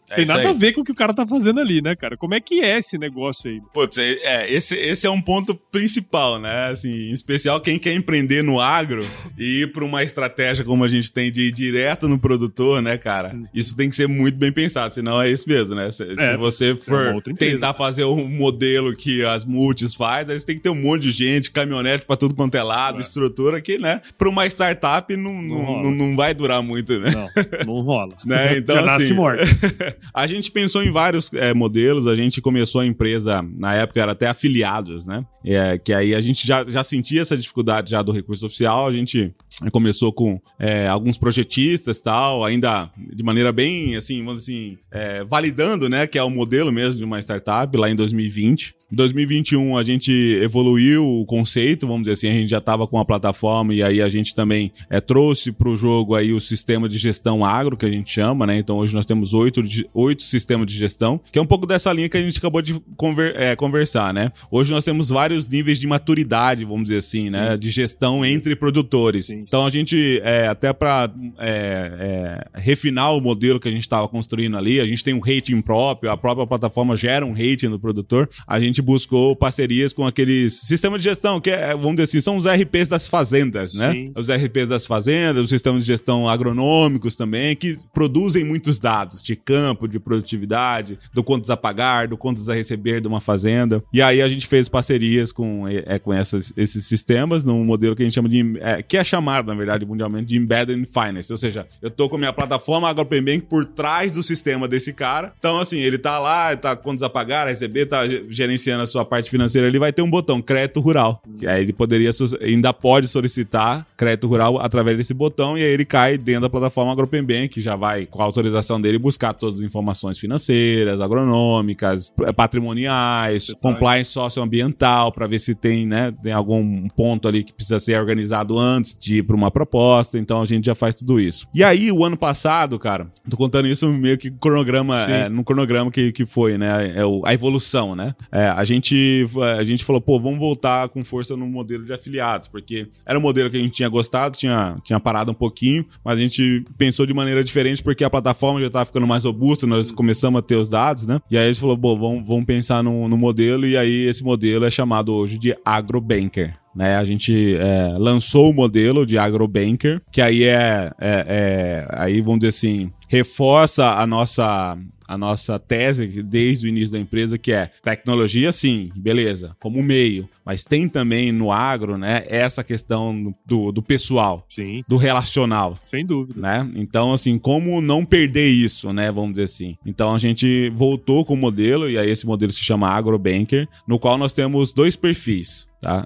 [SPEAKER 1] É tem nada aí. a ver com o que o cara tá fazendo ali, né, cara? Como é que é esse negócio aí?
[SPEAKER 2] Putz, é, é, esse, esse é um ponto principal, né? Assim, em especial quem quer empreender no agro e ir pra uma estratégia como a gente tem de ir direto no produtor, né, cara? Hum. Isso tem que ser muito bem pensado, senão é isso mesmo né? Se, é, se você for é tentar fazer um modelo que as multis faz, aí você tem que ter um monte de gente, caminhonete pra tudo quanto é lado, é. estrutura que, né? Pra uma startup não, não, não, não, vai durar muito, né?
[SPEAKER 1] Não, não rola.
[SPEAKER 2] né? Então, Já assim, morto. a gente pensou em vários é, modelos, a gente começou a empresa, na época era até afiliados, né? É, que aí a gente já, já sentia essa dificuldade já do recurso oficial, a gente começou com é, alguns projetistas tal, ainda de maneira bem, assim, vamos assim, é, validando, né, que é o modelo mesmo de uma startup lá em 2020. Em 2021 a gente evoluiu o conceito, vamos dizer assim, a gente já estava com a plataforma e aí a gente também é, trouxe para o jogo aí o sistema de gestão agro, que a gente chama, né? Então hoje nós temos oito, oito sistemas de gestão, que é um pouco dessa linha que a gente acabou de conver, é, conversar, né? Hoje nós temos vários níveis de maturidade, vamos dizer assim, né? Sim. De gestão entre produtores. Sim. Então a gente, é, até para refinar o modelo que a gente estava construindo ali, a gente tem um rating próprio, a própria plataforma gera um rating no produtor, a gente gente buscou parcerias com aqueles sistemas de gestão, que é, vamos dizer assim, são os RPs das fazendas, né? Sim. Os RPs das fazendas, os sistemas de gestão agronômicos também, que produzem muitos dados de campo, de produtividade, do quantos a pagar, do quantos a receber de uma fazenda. E aí a gente fez parcerias com, é, com essas, esses sistemas num modelo que a gente chama de. É, que é chamado, na verdade, mundialmente, de Embedded Finance. Ou seja, eu tô com a minha plataforma AgroPayBank por trás do sistema desse cara. Então, assim, ele tá lá, tá quantos a pagar, a receber, tá gerenciando gerenciando a sua parte financeira, ele vai ter um botão crédito rural. Que aí ele poderia ainda pode solicitar crédito rural através desse botão e aí ele cai dentro da plataforma AgroPemBank, que já vai com a autorização dele buscar todas as informações financeiras, agronômicas, patrimoniais, compliance socioambiental para ver se tem, né, tem algum ponto ali que precisa ser organizado antes de ir para uma proposta. Então a gente já faz tudo isso. E aí o ano passado, cara, tô contando isso meio que cronograma, é, no cronograma que, que foi, né, é o, a evolução, né? É, a gente, a gente falou, pô, vamos voltar com força no modelo de afiliados, porque era um modelo que a gente tinha gostado, tinha, tinha parado um pouquinho, mas a gente pensou de maneira diferente porque a plataforma já estava ficando mais robusta, nós começamos a ter os dados, né? E aí a gente falou, bom, vamos, vamos pensar no, no modelo, e aí esse modelo é chamado hoje de AgroBanker. Né, a gente é, lançou o modelo de AgroBanker, que aí é, é, é, aí vamos dizer assim, reforça a nossa a nossa tese desde o início da empresa, que é tecnologia, sim, beleza, como meio, mas tem também no agro, né, essa questão do, do pessoal,
[SPEAKER 1] Sim,
[SPEAKER 2] do relacional.
[SPEAKER 1] sem dúvida.
[SPEAKER 2] Né? Então, assim, como não perder isso, né? Vamos dizer assim. Então, a gente voltou com o modelo, e aí esse modelo se chama AgroBanker, no qual nós temos dois perfis. Tá?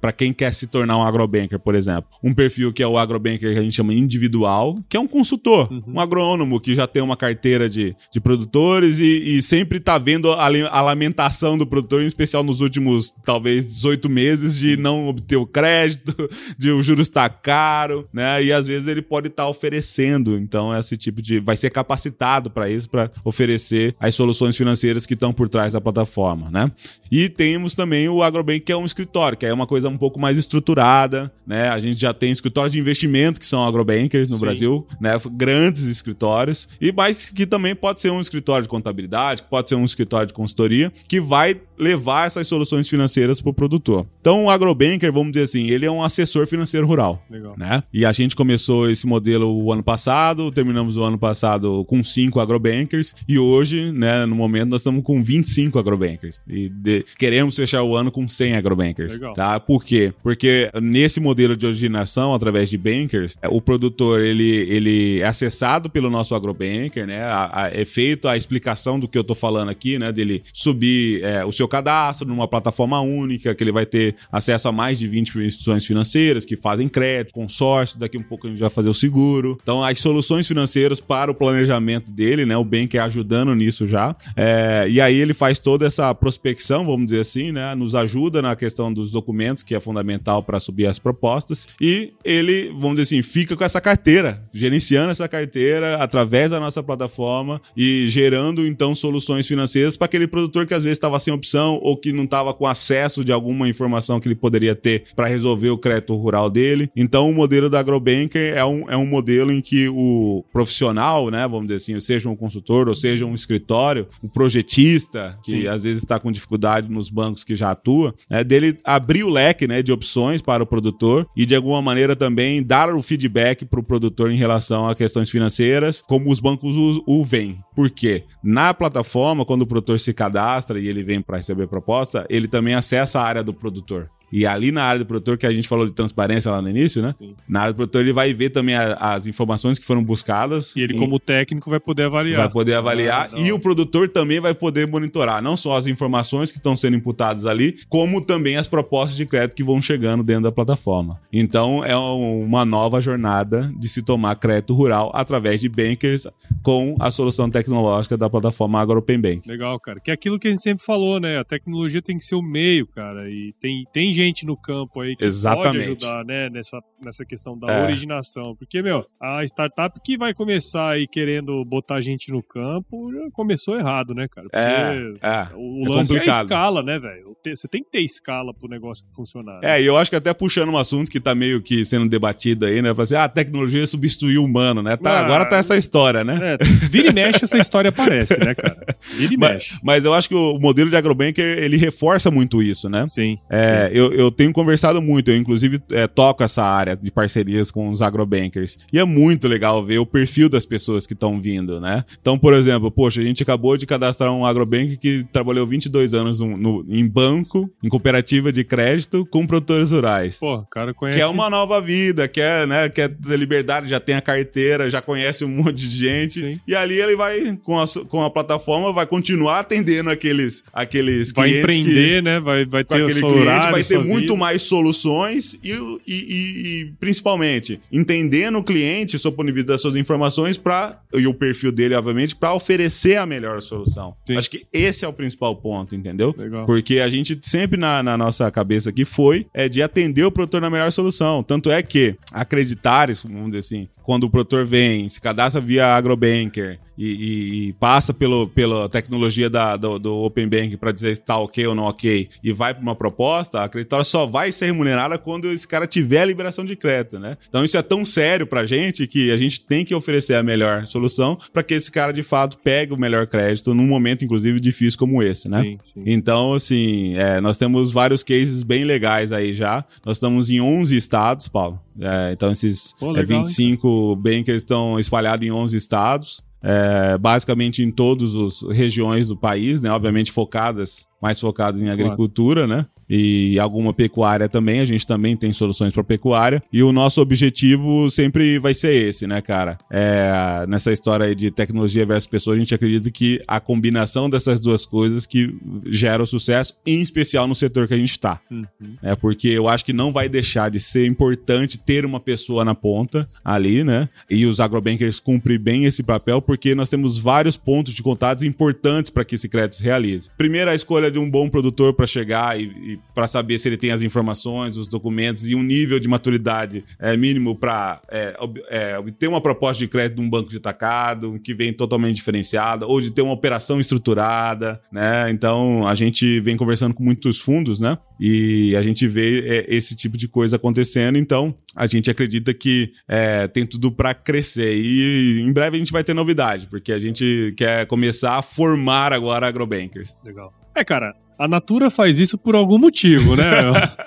[SPEAKER 2] Para quem quer se tornar um agrobanker, por exemplo. Um perfil que é o agrobanker que a gente chama individual, que é um consultor, um agrônomo que já tem uma carteira de, de produtores e, e sempre está vendo a, a lamentação do produtor, em especial nos últimos, talvez, 18 meses, de não obter o crédito, de o juros estar caro, né? E às vezes ele pode estar oferecendo. Então, esse tipo de. Vai ser capacitado para isso, para oferecer as soluções financeiras que estão por trás da plataforma, né? E temos também o Que é um escritório, que é uma coisa um pouco mais estruturada, né? A gente já tem escritórios de investimento que são agrobankers no
[SPEAKER 1] Sim.
[SPEAKER 2] Brasil, né? Grandes escritórios. E mais que também pode ser um escritório de contabilidade, que pode ser um escritório de consultoria, que vai levar essas soluções financeiras para o produtor. Então, o agrobanker, vamos dizer assim, ele é um assessor financeiro rural
[SPEAKER 1] Legal.
[SPEAKER 2] né? E a gente começou esse modelo o ano passado, terminamos o ano passado com cinco agrobankers e hoje, né, no momento nós estamos com 25 agrobankers e de- queremos fechar o ano com 100 agrobankers,
[SPEAKER 1] Legal.
[SPEAKER 2] tá? Por quê? Porque nesse modelo de originação através de bankers, é, o produtor ele, ele é acessado pelo nosso agrobanker, né? A- a- é feito a explicação do que eu tô falando aqui, né? Dele subir é, o seu cadastro numa plataforma única, que ele vai ter acesso a mais de 20 instituições financeiras que fazem crédito, consórcio, daqui um pouco a gente vai fazer o seguro. Então, as soluções financeiras para o planejamento dele, né? O Banker ajudando nisso já. É, e aí ele faz toda essa prospecção, vamos dizer assim, né? Nos ajuda na questão dos documentos, que é fundamental para subir as propostas. E ele, vamos dizer assim, fica com essa carteira, gerenciando essa carteira através da nossa plataforma e gerando, então, soluções financeiras para aquele produtor que às vezes estava sem opção ou que não estava com acesso de alguma informação que ele poderia ter para resolver o crédito rural dele. Então, o modelo da Agrobanker é um, é um modelo em que o profissional, né, vamos dizer assim, seja um consultor ou seja um escritório, um projetista, que
[SPEAKER 1] Sim.
[SPEAKER 2] às vezes está com dificuldade nos bancos que já atua, é dele abrir o leque né, de opções para o produtor e, de alguma maneira, também dar o feedback para o produtor em relação a questões financeiras, como os bancos o, o veem. Por quê? Na plataforma, quando o produtor se cadastra e ele vem para receber proposta, ele também acessa a área do produtor. E ali na área do produtor, que a gente falou de transparência lá no início, né?
[SPEAKER 1] Sim.
[SPEAKER 2] Na área do produtor, ele vai ver também a- as informações que foram buscadas.
[SPEAKER 1] E ele,
[SPEAKER 2] em-
[SPEAKER 1] como técnico, vai poder avaliar.
[SPEAKER 2] Vai poder avaliar
[SPEAKER 1] Ah,
[SPEAKER 2] e o produtor também vai poder monitorar não só as informações que estão sendo imputadas ali, como também as propostas de crédito que vão chegando dentro da plataforma. Então é um- uma nova jornada de se tomar crédito rural através de bankers com a solução tecnológica da plataforma AgroPenBank.
[SPEAKER 1] Legal, cara. Que é aquilo que a gente sempre falou, né? A tecnologia tem que ser o meio, cara. E tem, tem gente no campo aí que
[SPEAKER 2] Exatamente.
[SPEAKER 1] pode ajudar, né? Nessa, nessa questão da
[SPEAKER 2] É.
[SPEAKER 1] originação. Porque, meu, a startup que vai começar aí querendo botar gente no campo já começou errado, né, cara? Porque
[SPEAKER 2] É, é.
[SPEAKER 1] o
[SPEAKER 2] é
[SPEAKER 1] lance é escala, né, velho? Você tem que ter escala pro negócio funcionar.
[SPEAKER 2] É, e eu acho que até puxando um assunto que tá meio que sendo debatido aí, né? Assim, ah, a tecnologia substituiu o humano, né? Tá,
[SPEAKER 1] Ah,
[SPEAKER 2] agora tá essa história, né?
[SPEAKER 1] É, vira e mexe essa história aparece, né, cara? Vira e mexe.
[SPEAKER 2] Mas, mas eu acho que o modelo de agrobanker, ele reforça muito isso, né?
[SPEAKER 1] Sim.
[SPEAKER 2] É, eu, eu tenho conversado muito, eu inclusive é, toco essa área de parcerias com os agrobankers. E é muito legal ver o perfil das pessoas que estão vindo, né? Então, por exemplo, poxa, a gente acabou de cadastrar um agrobank que trabalhou 22 anos no, no- em banco, em cooperativa de crédito, com produtores rurais.
[SPEAKER 1] Pô, o cara conhece.
[SPEAKER 2] Quer uma nova vida, quer, né, quer ter liberdade, já tem a carteira, já conhece um monte de gente.
[SPEAKER 1] Sim.
[SPEAKER 2] E ali ele vai, com a, com a plataforma, vai continuar atendendo aqueles, aqueles
[SPEAKER 1] Vai
[SPEAKER 2] clientes que-
[SPEAKER 1] empreender, né? Vai, vai ter
[SPEAKER 2] aquele cliente, vai ter muito mais soluções e, e- e- e, principalmente entendendo o cliente, sob o ponto de vista das suas informações para e o perfil dele, obviamente, para oferecer a melhor solução.
[SPEAKER 1] Sim.
[SPEAKER 2] Acho que esse é o principal ponto, entendeu?
[SPEAKER 1] Legal.
[SPEAKER 2] Porque a gente sempre na, na nossa cabeça aqui foi é de atender o produtor na melhor solução. Tanto é que acreditares, vamos dizer assim, quando o produtor vem, se cadastra via Agrobanker e, e- e passa pelo, pela tecnologia da, do, do Open Bank para dizer se está ok ou não ok e vai para uma proposta, a creditória só vai ser remunerada quando esse cara tiver a liberação de crédito, né? Então isso é tão sério pra gente que a gente tem que oferecer a melhor solução para que esse cara de fato pegue o melhor crédito num momento, inclusive, difícil como esse, né?
[SPEAKER 1] Sim, sim.
[SPEAKER 2] Então, assim, é, nós temos vários cases bem legais aí já. Nós estamos em 11 estados, Paulo. É, então, esses
[SPEAKER 1] Pô,
[SPEAKER 2] é,
[SPEAKER 1] legal, hein,
[SPEAKER 2] 25 bankers estão espalhados em 11 estados. é, basicamente em todas as regiões do país, né? Obviamente focadas, mais focadas em agricultura, né? e alguma pecuária também. A gente também tem soluções para pecuária. E o nosso objetivo sempre vai ser esse, né, cara? É, nessa história aí de tecnologia versus pessoa, a gente acredita que a combinação dessas duas coisas que gera o sucesso, em especial no setor que a gente está. Uhum. É porque eu acho que não vai deixar de ser importante ter uma pessoa na ponta ali, né? E os agrobankers cumprem bem esse papel porque nós temos vários pontos de contatos importantes para que esse crédito se realize. Primeiro, a escolha de um bom produtor para chegar e, e para saber se ele tem as informações, os documentos e um nível de maturidade é, mínimo para é, é, obter uma proposta de crédito de um banco de atacado que vem totalmente diferenciada ou de ter uma operação estruturada, né? Então a gente vem conversando com muitos fundos, né? E a gente vê é, esse tipo de coisa acontecendo. Então a gente acredita que é, tem tudo para crescer e em breve a gente vai ter novidade, porque a gente quer começar a formar agora agrobankers.
[SPEAKER 1] Legal. É, cara, a Natura faz isso por algum motivo, né?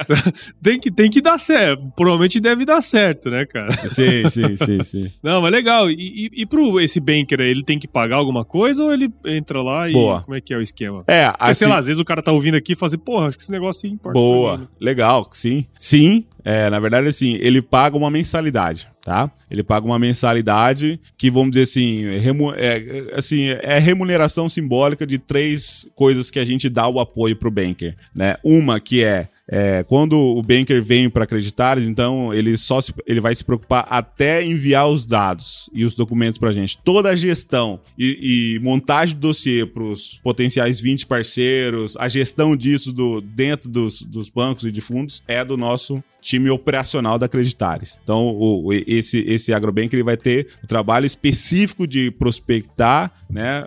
[SPEAKER 1] tem, que, tem que dar certo. Provavelmente deve dar certo, né, cara?
[SPEAKER 2] Sim, sim, sim, sim.
[SPEAKER 1] Não, mas legal. E, e, e pro esse banker, ele tem que pagar alguma coisa ou ele entra lá e.
[SPEAKER 2] Boa.
[SPEAKER 1] Como é que é o esquema?
[SPEAKER 2] É,
[SPEAKER 1] Porque, assim... sei lá, às vezes o cara tá ouvindo aqui e fala assim, porra, acho que esse negócio importa.
[SPEAKER 2] Boa, legal, sim. Sim, é, na verdade, assim, ele paga uma mensalidade, tá? Ele paga uma mensalidade que, vamos dizer assim, é, assim, é remuneração simbólica de três coisas que a gente dá o apoio pro banker, né? Uma que é é, quando o banker vem para acreditar, então ele só se, ele vai se preocupar até enviar os dados e os documentos para a gente. Toda a gestão e, e montagem do dossiê para os potenciais 20 parceiros, a gestão disso do, dentro dos, dos bancos e de fundos é do nosso time operacional da Acreditares. Então, o, esse, esse agrobank ele vai ter o trabalho específico de prospectar, né,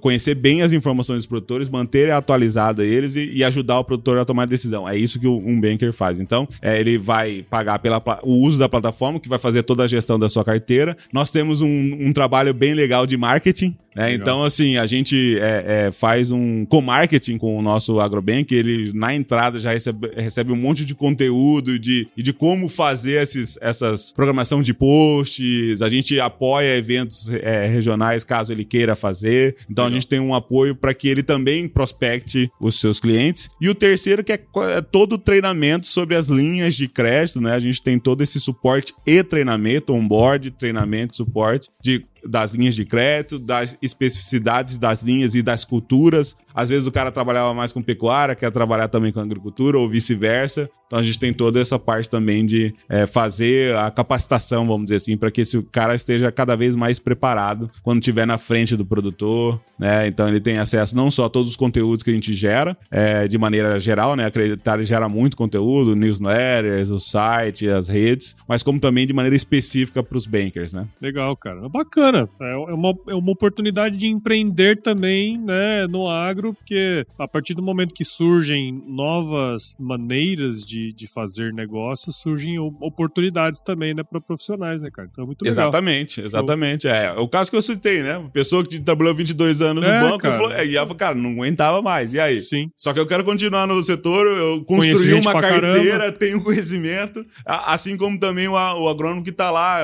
[SPEAKER 2] conhecer bem as informações dos produtores, manter atualizado eles e, e ajudar o produtor a tomar decisão. É isso que um banker faz. Então, é, ele vai pagar pelo o uso da plataforma, que vai fazer toda a gestão da sua carteira. Nós temos um, um trabalho bem legal de marketing, né? Então, assim, a gente é, é, faz um co-marketing com o nosso Agrobank, ele na entrada já recebe, recebe um monte de conteúdo de, de como fazer esses, essas programação de posts, a gente apoia eventos é, regionais caso ele queira fazer. Então, Legal. a gente tem um apoio para que ele também prospecte os seus clientes. E o terceiro que é, é todo o treinamento sobre as linhas de crédito, né? A gente tem todo esse suporte e treinamento, onboard, treinamento, suporte de das linhas de crédito, das especificidades das linhas e das culturas. Às vezes o cara trabalhava mais com pecuária, quer trabalhar também com agricultura ou vice-versa. Então a gente tem toda essa parte também de é, fazer a capacitação, vamos dizer assim, para que esse cara esteja cada vez mais preparado quando estiver na frente do produtor, né? Então ele tem acesso não só a todos os conteúdos que a gente gera, é, de maneira geral, né? Acreditar gera muito conteúdo, newsletters, o site, as redes, mas como também de maneira específica para os bankers, né?
[SPEAKER 1] Legal, cara. Bacana bacana. É, é uma, é uma oportunidade de empreender também, né, no agro, porque a partir do momento que surgem novas maneiras de, de fazer negócios, surgem oportunidades também, né, para profissionais, né, cara? Então é muito legal.
[SPEAKER 2] Exatamente, exatamente. É, o caso que eu citei, né? Uma pessoa que trabalhou 22 anos é, no banco cara. Falou, e ela cara, não aguentava mais. E aí?
[SPEAKER 1] Sim.
[SPEAKER 2] Só que eu quero continuar no setor, eu construí uma carteira, caramba. tenho conhecimento, assim como também o, o agrônomo que tá lá.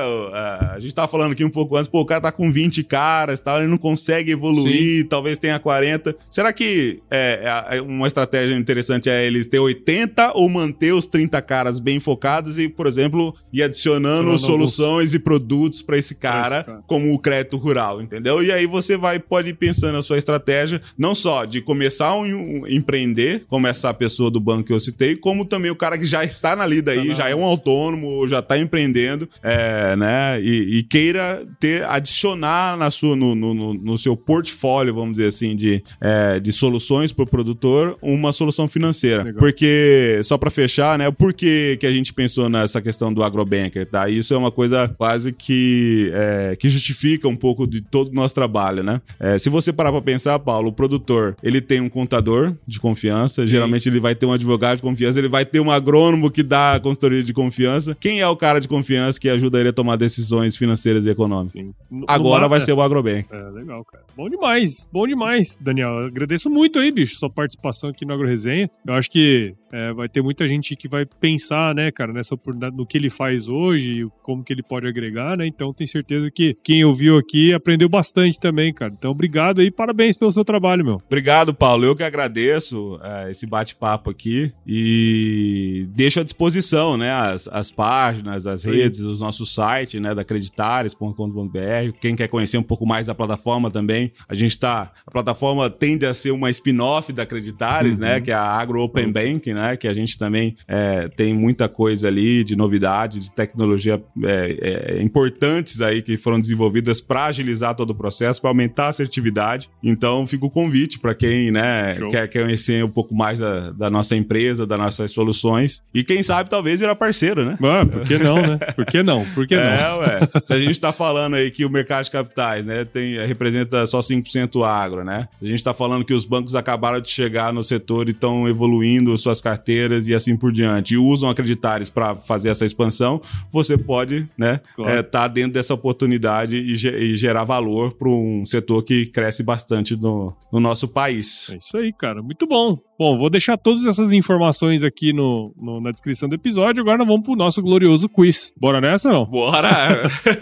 [SPEAKER 2] a gente tava falando aqui um pouco antes, pô, o cara tá com 20 caras tal, ele não consegue evoluir, Sim. talvez tenha 40. Será que é, é, é, uma estratégia interessante é ele ter 80 ou manter os 30 caras bem focados e, por exemplo, ir adicionando soluções e produtos para esse, cara, esse cara, como o crédito rural, entendeu? E aí você vai pode ir pensando a sua estratégia, não só de começar a um, um, empreender, como essa pessoa do banco que eu citei, como também o cara que já está na lida aí, tá já é um autônomo, já está empreendendo, é, né? E, e queira ter adicionar na sua, no, no, no seu portfólio, vamos dizer assim, de, é, de soluções para o produtor, uma solução financeira. Legal. Porque, só para fechar, né? Por que, que a gente pensou nessa questão do agrobanker? Tá? Isso é uma coisa quase que, é, que justifica um pouco de todo o nosso trabalho, né? É, se você parar para pensar, Paulo, o produtor, ele tem um contador de confiança, Sim. geralmente ele vai ter um advogado de confiança, ele vai ter um agrônomo que dá consultoria de confiança. Quem é o cara de confiança que ajuda ele a tomar decisões financeiras e econômicas? Sim. Agora vai ser o Agrobank.
[SPEAKER 1] É, legal, cara. Bom demais, bom demais, Daniel. agradeço muito aí, bicho, sua participação aqui no Agro Resenha. Eu acho que É, vai ter muita gente que vai pensar, né, cara, nessa oportunidade, no que ele faz hoje e como que ele pode agregar, né? Então tenho certeza que quem ouviu aqui aprendeu bastante também, cara. Então obrigado aí, parabéns pelo seu trabalho, meu.
[SPEAKER 2] Obrigado, Paulo. Eu que agradeço é, esse bate-papo aqui e deixo à disposição, né, as, as páginas, as redes, os nossos sites, né, da acreditares.com.br. Quem quer conhecer um pouco mais da plataforma também, a gente está, a plataforma tende a ser uma spin-off da Acreditares, né, que é a Agro Open Bank, né, que a gente também é, tem muita coisa ali de novidade, de tecnologia é, é, importantes aí que foram desenvolvidas para agilizar todo o processo, para aumentar a assertividade. Então, fica o convite para quem, né,
[SPEAKER 1] Show.
[SPEAKER 2] quer conhecer um pouco mais da, da nossa empresa, das nossas soluções e quem sabe talvez virar parceiro, né?
[SPEAKER 1] Ah, por que não, né? Por que não? Por que não?
[SPEAKER 2] É, ué. Se a gente tá falando aí que o mercado de capitais, né, tem, representa só 5% agro, né? Se a gente tá falando que os bancos acabaram de chegar no setor e estão evoluindo suas carteiras e assim por diante, e usam acreditares para fazer essa expansão, você pode, né,
[SPEAKER 1] Claro.
[SPEAKER 2] é, tá dentro dessa oportunidade e, e gerar valor para um setor que cresce bastante no, no nosso país.
[SPEAKER 1] É isso aí, cara. Muito bom. Bom, vou deixar todas essas informações aqui no, no- na descrição do episódio. Agora nós vamos pro nosso glorioso quiz. Bora nessa não?
[SPEAKER 2] Bora!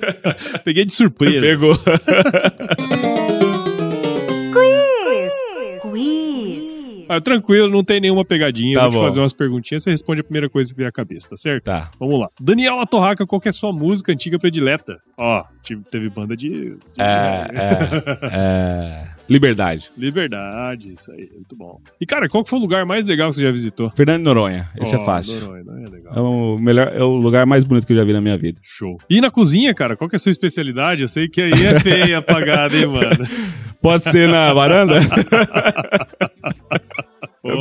[SPEAKER 1] Peguei de surpresa.
[SPEAKER 2] Pegou.
[SPEAKER 1] Ah, tranquilo, não tem nenhuma pegadinha.
[SPEAKER 2] Tá
[SPEAKER 1] vou te
[SPEAKER 2] bom.
[SPEAKER 1] fazer umas perguntinhas, você responde a primeira coisa que vier à cabeça, tá certo?
[SPEAKER 2] Tá.
[SPEAKER 1] Vamos lá. Daniela Torraca, qual é a sua música antiga predileta? Ó, tive- teve banda de... de-
[SPEAKER 2] É, é, é... Liberdade.
[SPEAKER 1] Liberdade, isso aí, muito bom. E, cara, qual foi o lugar mais legal que você já visitou?
[SPEAKER 2] Fernando Noronha. Esse
[SPEAKER 1] Ó,
[SPEAKER 2] é fácil.
[SPEAKER 1] Noronha, né? É legal.
[SPEAKER 2] É o melhor, é o lugar mais bonito que eu já vi na minha vida.
[SPEAKER 1] Show. E na cozinha, cara, qual que é a sua especialidade? Eu sei que aí é feia apagada, hein, mano?
[SPEAKER 2] Pode ser na varanda?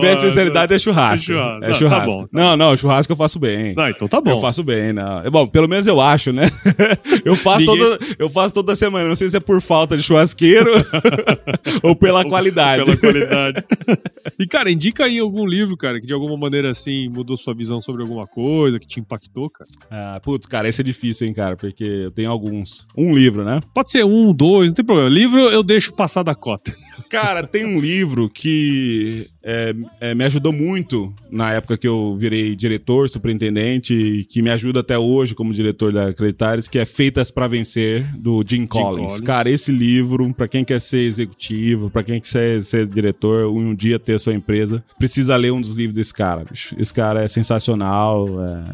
[SPEAKER 2] Minha especialidade é churrasco.
[SPEAKER 1] É churrasco.
[SPEAKER 2] É
[SPEAKER 1] Não,
[SPEAKER 2] churrasco.
[SPEAKER 1] tá bom, tá
[SPEAKER 2] não, não, churrasco eu faço bem.
[SPEAKER 1] Não, então tá bom.
[SPEAKER 2] Eu faço bem, não. Bom, pelo menos eu acho, né? Eu faço,
[SPEAKER 1] Ninguém-
[SPEAKER 2] toda, eu faço toda semana. Não sei se é por falta de churrasqueiro ou pela qualidade.
[SPEAKER 1] Pela qualidade. e, cara, indica aí algum livro, cara, que de alguma maneira, assim, mudou sua visão sobre alguma coisa, que te impactou, cara.
[SPEAKER 2] Ah, putz, cara, esse é difícil, hein, cara, porque eu tenho alguns. Um livro, né?
[SPEAKER 1] Pode ser um, dois, não tem problema. Livro eu deixo passar da cota.
[SPEAKER 2] Cara, tem um livro que é, é, me ajudou muito na época que eu virei diretor, superintendente, e que me ajuda até hoje como diretor da Acreditares, que é Feitas pra Vencer, do Jim, Collins.
[SPEAKER 1] Collins.
[SPEAKER 2] Cara, esse livro, pra quem quer ser executivo, pra quem quer ser, diretor, um dia ter a sua empresa, precisa ler um dos livros desse cara, bicho. Esse cara é sensacional,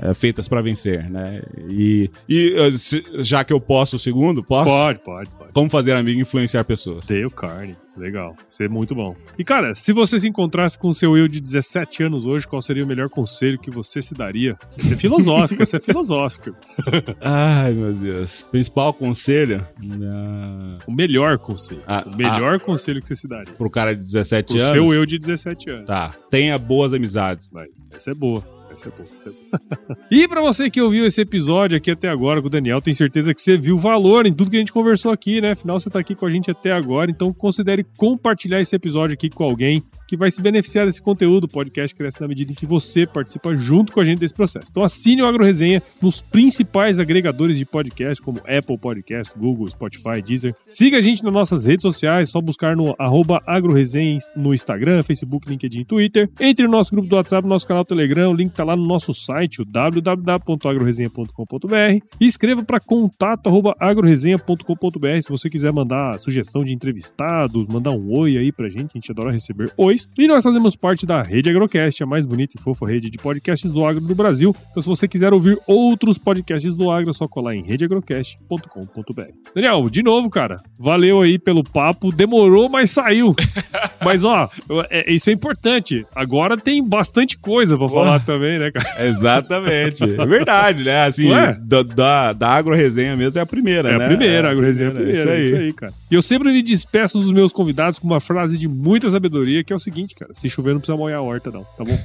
[SPEAKER 2] é, é Feitas pra Vencer, né? E, e eh, já que eu posso o segundo, posso?
[SPEAKER 1] Pode, pode, pode.
[SPEAKER 2] Como fazer amigo e influenciar pessoas.
[SPEAKER 1] Dale Carne. Legal. Isso é muito bom. E, cara, se você se encontrasse com o seu eu de 17 anos hoje, qual seria o melhor conselho que você se daria? Isso é filosófico, isso é filosófico.
[SPEAKER 2] Ai, meu Deus. Principal conselho? Ah,
[SPEAKER 1] O melhor conselho.
[SPEAKER 2] Ah,
[SPEAKER 1] o melhor conselho que você se daria.
[SPEAKER 2] pro cara de 17
[SPEAKER 1] Pro
[SPEAKER 2] anos.
[SPEAKER 1] seu eu de 17 anos.
[SPEAKER 2] Tá. Tenha boas amizades.
[SPEAKER 1] Vai. Essa é boa. É é e pra você que ouviu esse episódio aqui até agora com o Daniel, tenho certeza que você viu valor em tudo que a gente conversou aqui, né? Afinal, você tá aqui com a gente até agora, então considere compartilhar esse episódio aqui com alguém que vai se beneficiar desse conteúdo. O podcast cresce na medida em que você participa junto com a gente desse processo. Então assine o Agro Resenha nos principais agregadores de podcast, como Apple Podcast, Google, Spotify, Deezer. Siga a gente nas nossas redes sociais, só buscar no arroba agroresenha no Instagram, Facebook, LinkedIn e Twitter. Entre no nosso grupo do WhatsApp, no nosso canal Telegram, o link tá lá no nosso site, o www.agroresenha.com.br e escreva para contato@agroresenha.com.br se você quiser mandar sugestão de entrevistados, mandar um oi aí pra gente, a gente adora receber ois. E nós fazemos parte da Rede Agrocast, a mais bonita e fofa rede de podcasts do agro do Brasil. Então se você quiser ouvir outros podcasts do agro, é só colar em redeagrocast.com.br. Daniel, de novo, cara, valeu aí pelo papo, demorou, mas saiu. mas ó, é- isso é importante. Agora tem bastante coisa pra falar também, né, cara?
[SPEAKER 2] Exatamente. é verdade, né? Assim,
[SPEAKER 1] é?
[SPEAKER 2] da, da, da agro-resenha mesmo é a primeira,
[SPEAKER 1] É
[SPEAKER 2] né?
[SPEAKER 1] a primeira, a agroresenha é a primeira.
[SPEAKER 2] Isso aí.
[SPEAKER 1] É isso aí, cara. E eu sempre me despeço dos meus convidados com uma frase de muita sabedoria, que é o seguinte, cara. Se chover, não precisa molhar a horta, não, tá bom?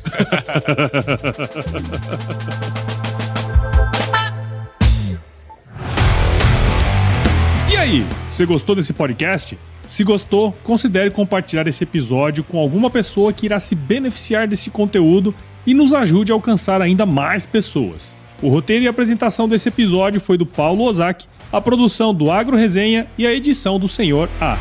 [SPEAKER 1] E aí, você gostou desse podcast? Se gostou, considere compartilhar esse episódio com alguma pessoa que irá se beneficiar desse conteúdo e nos ajude a alcançar ainda mais pessoas. O roteiro e apresentação desse episódio foi do Paulo Ozaki, a produção do Agro Resenha e a edição do Senhor A.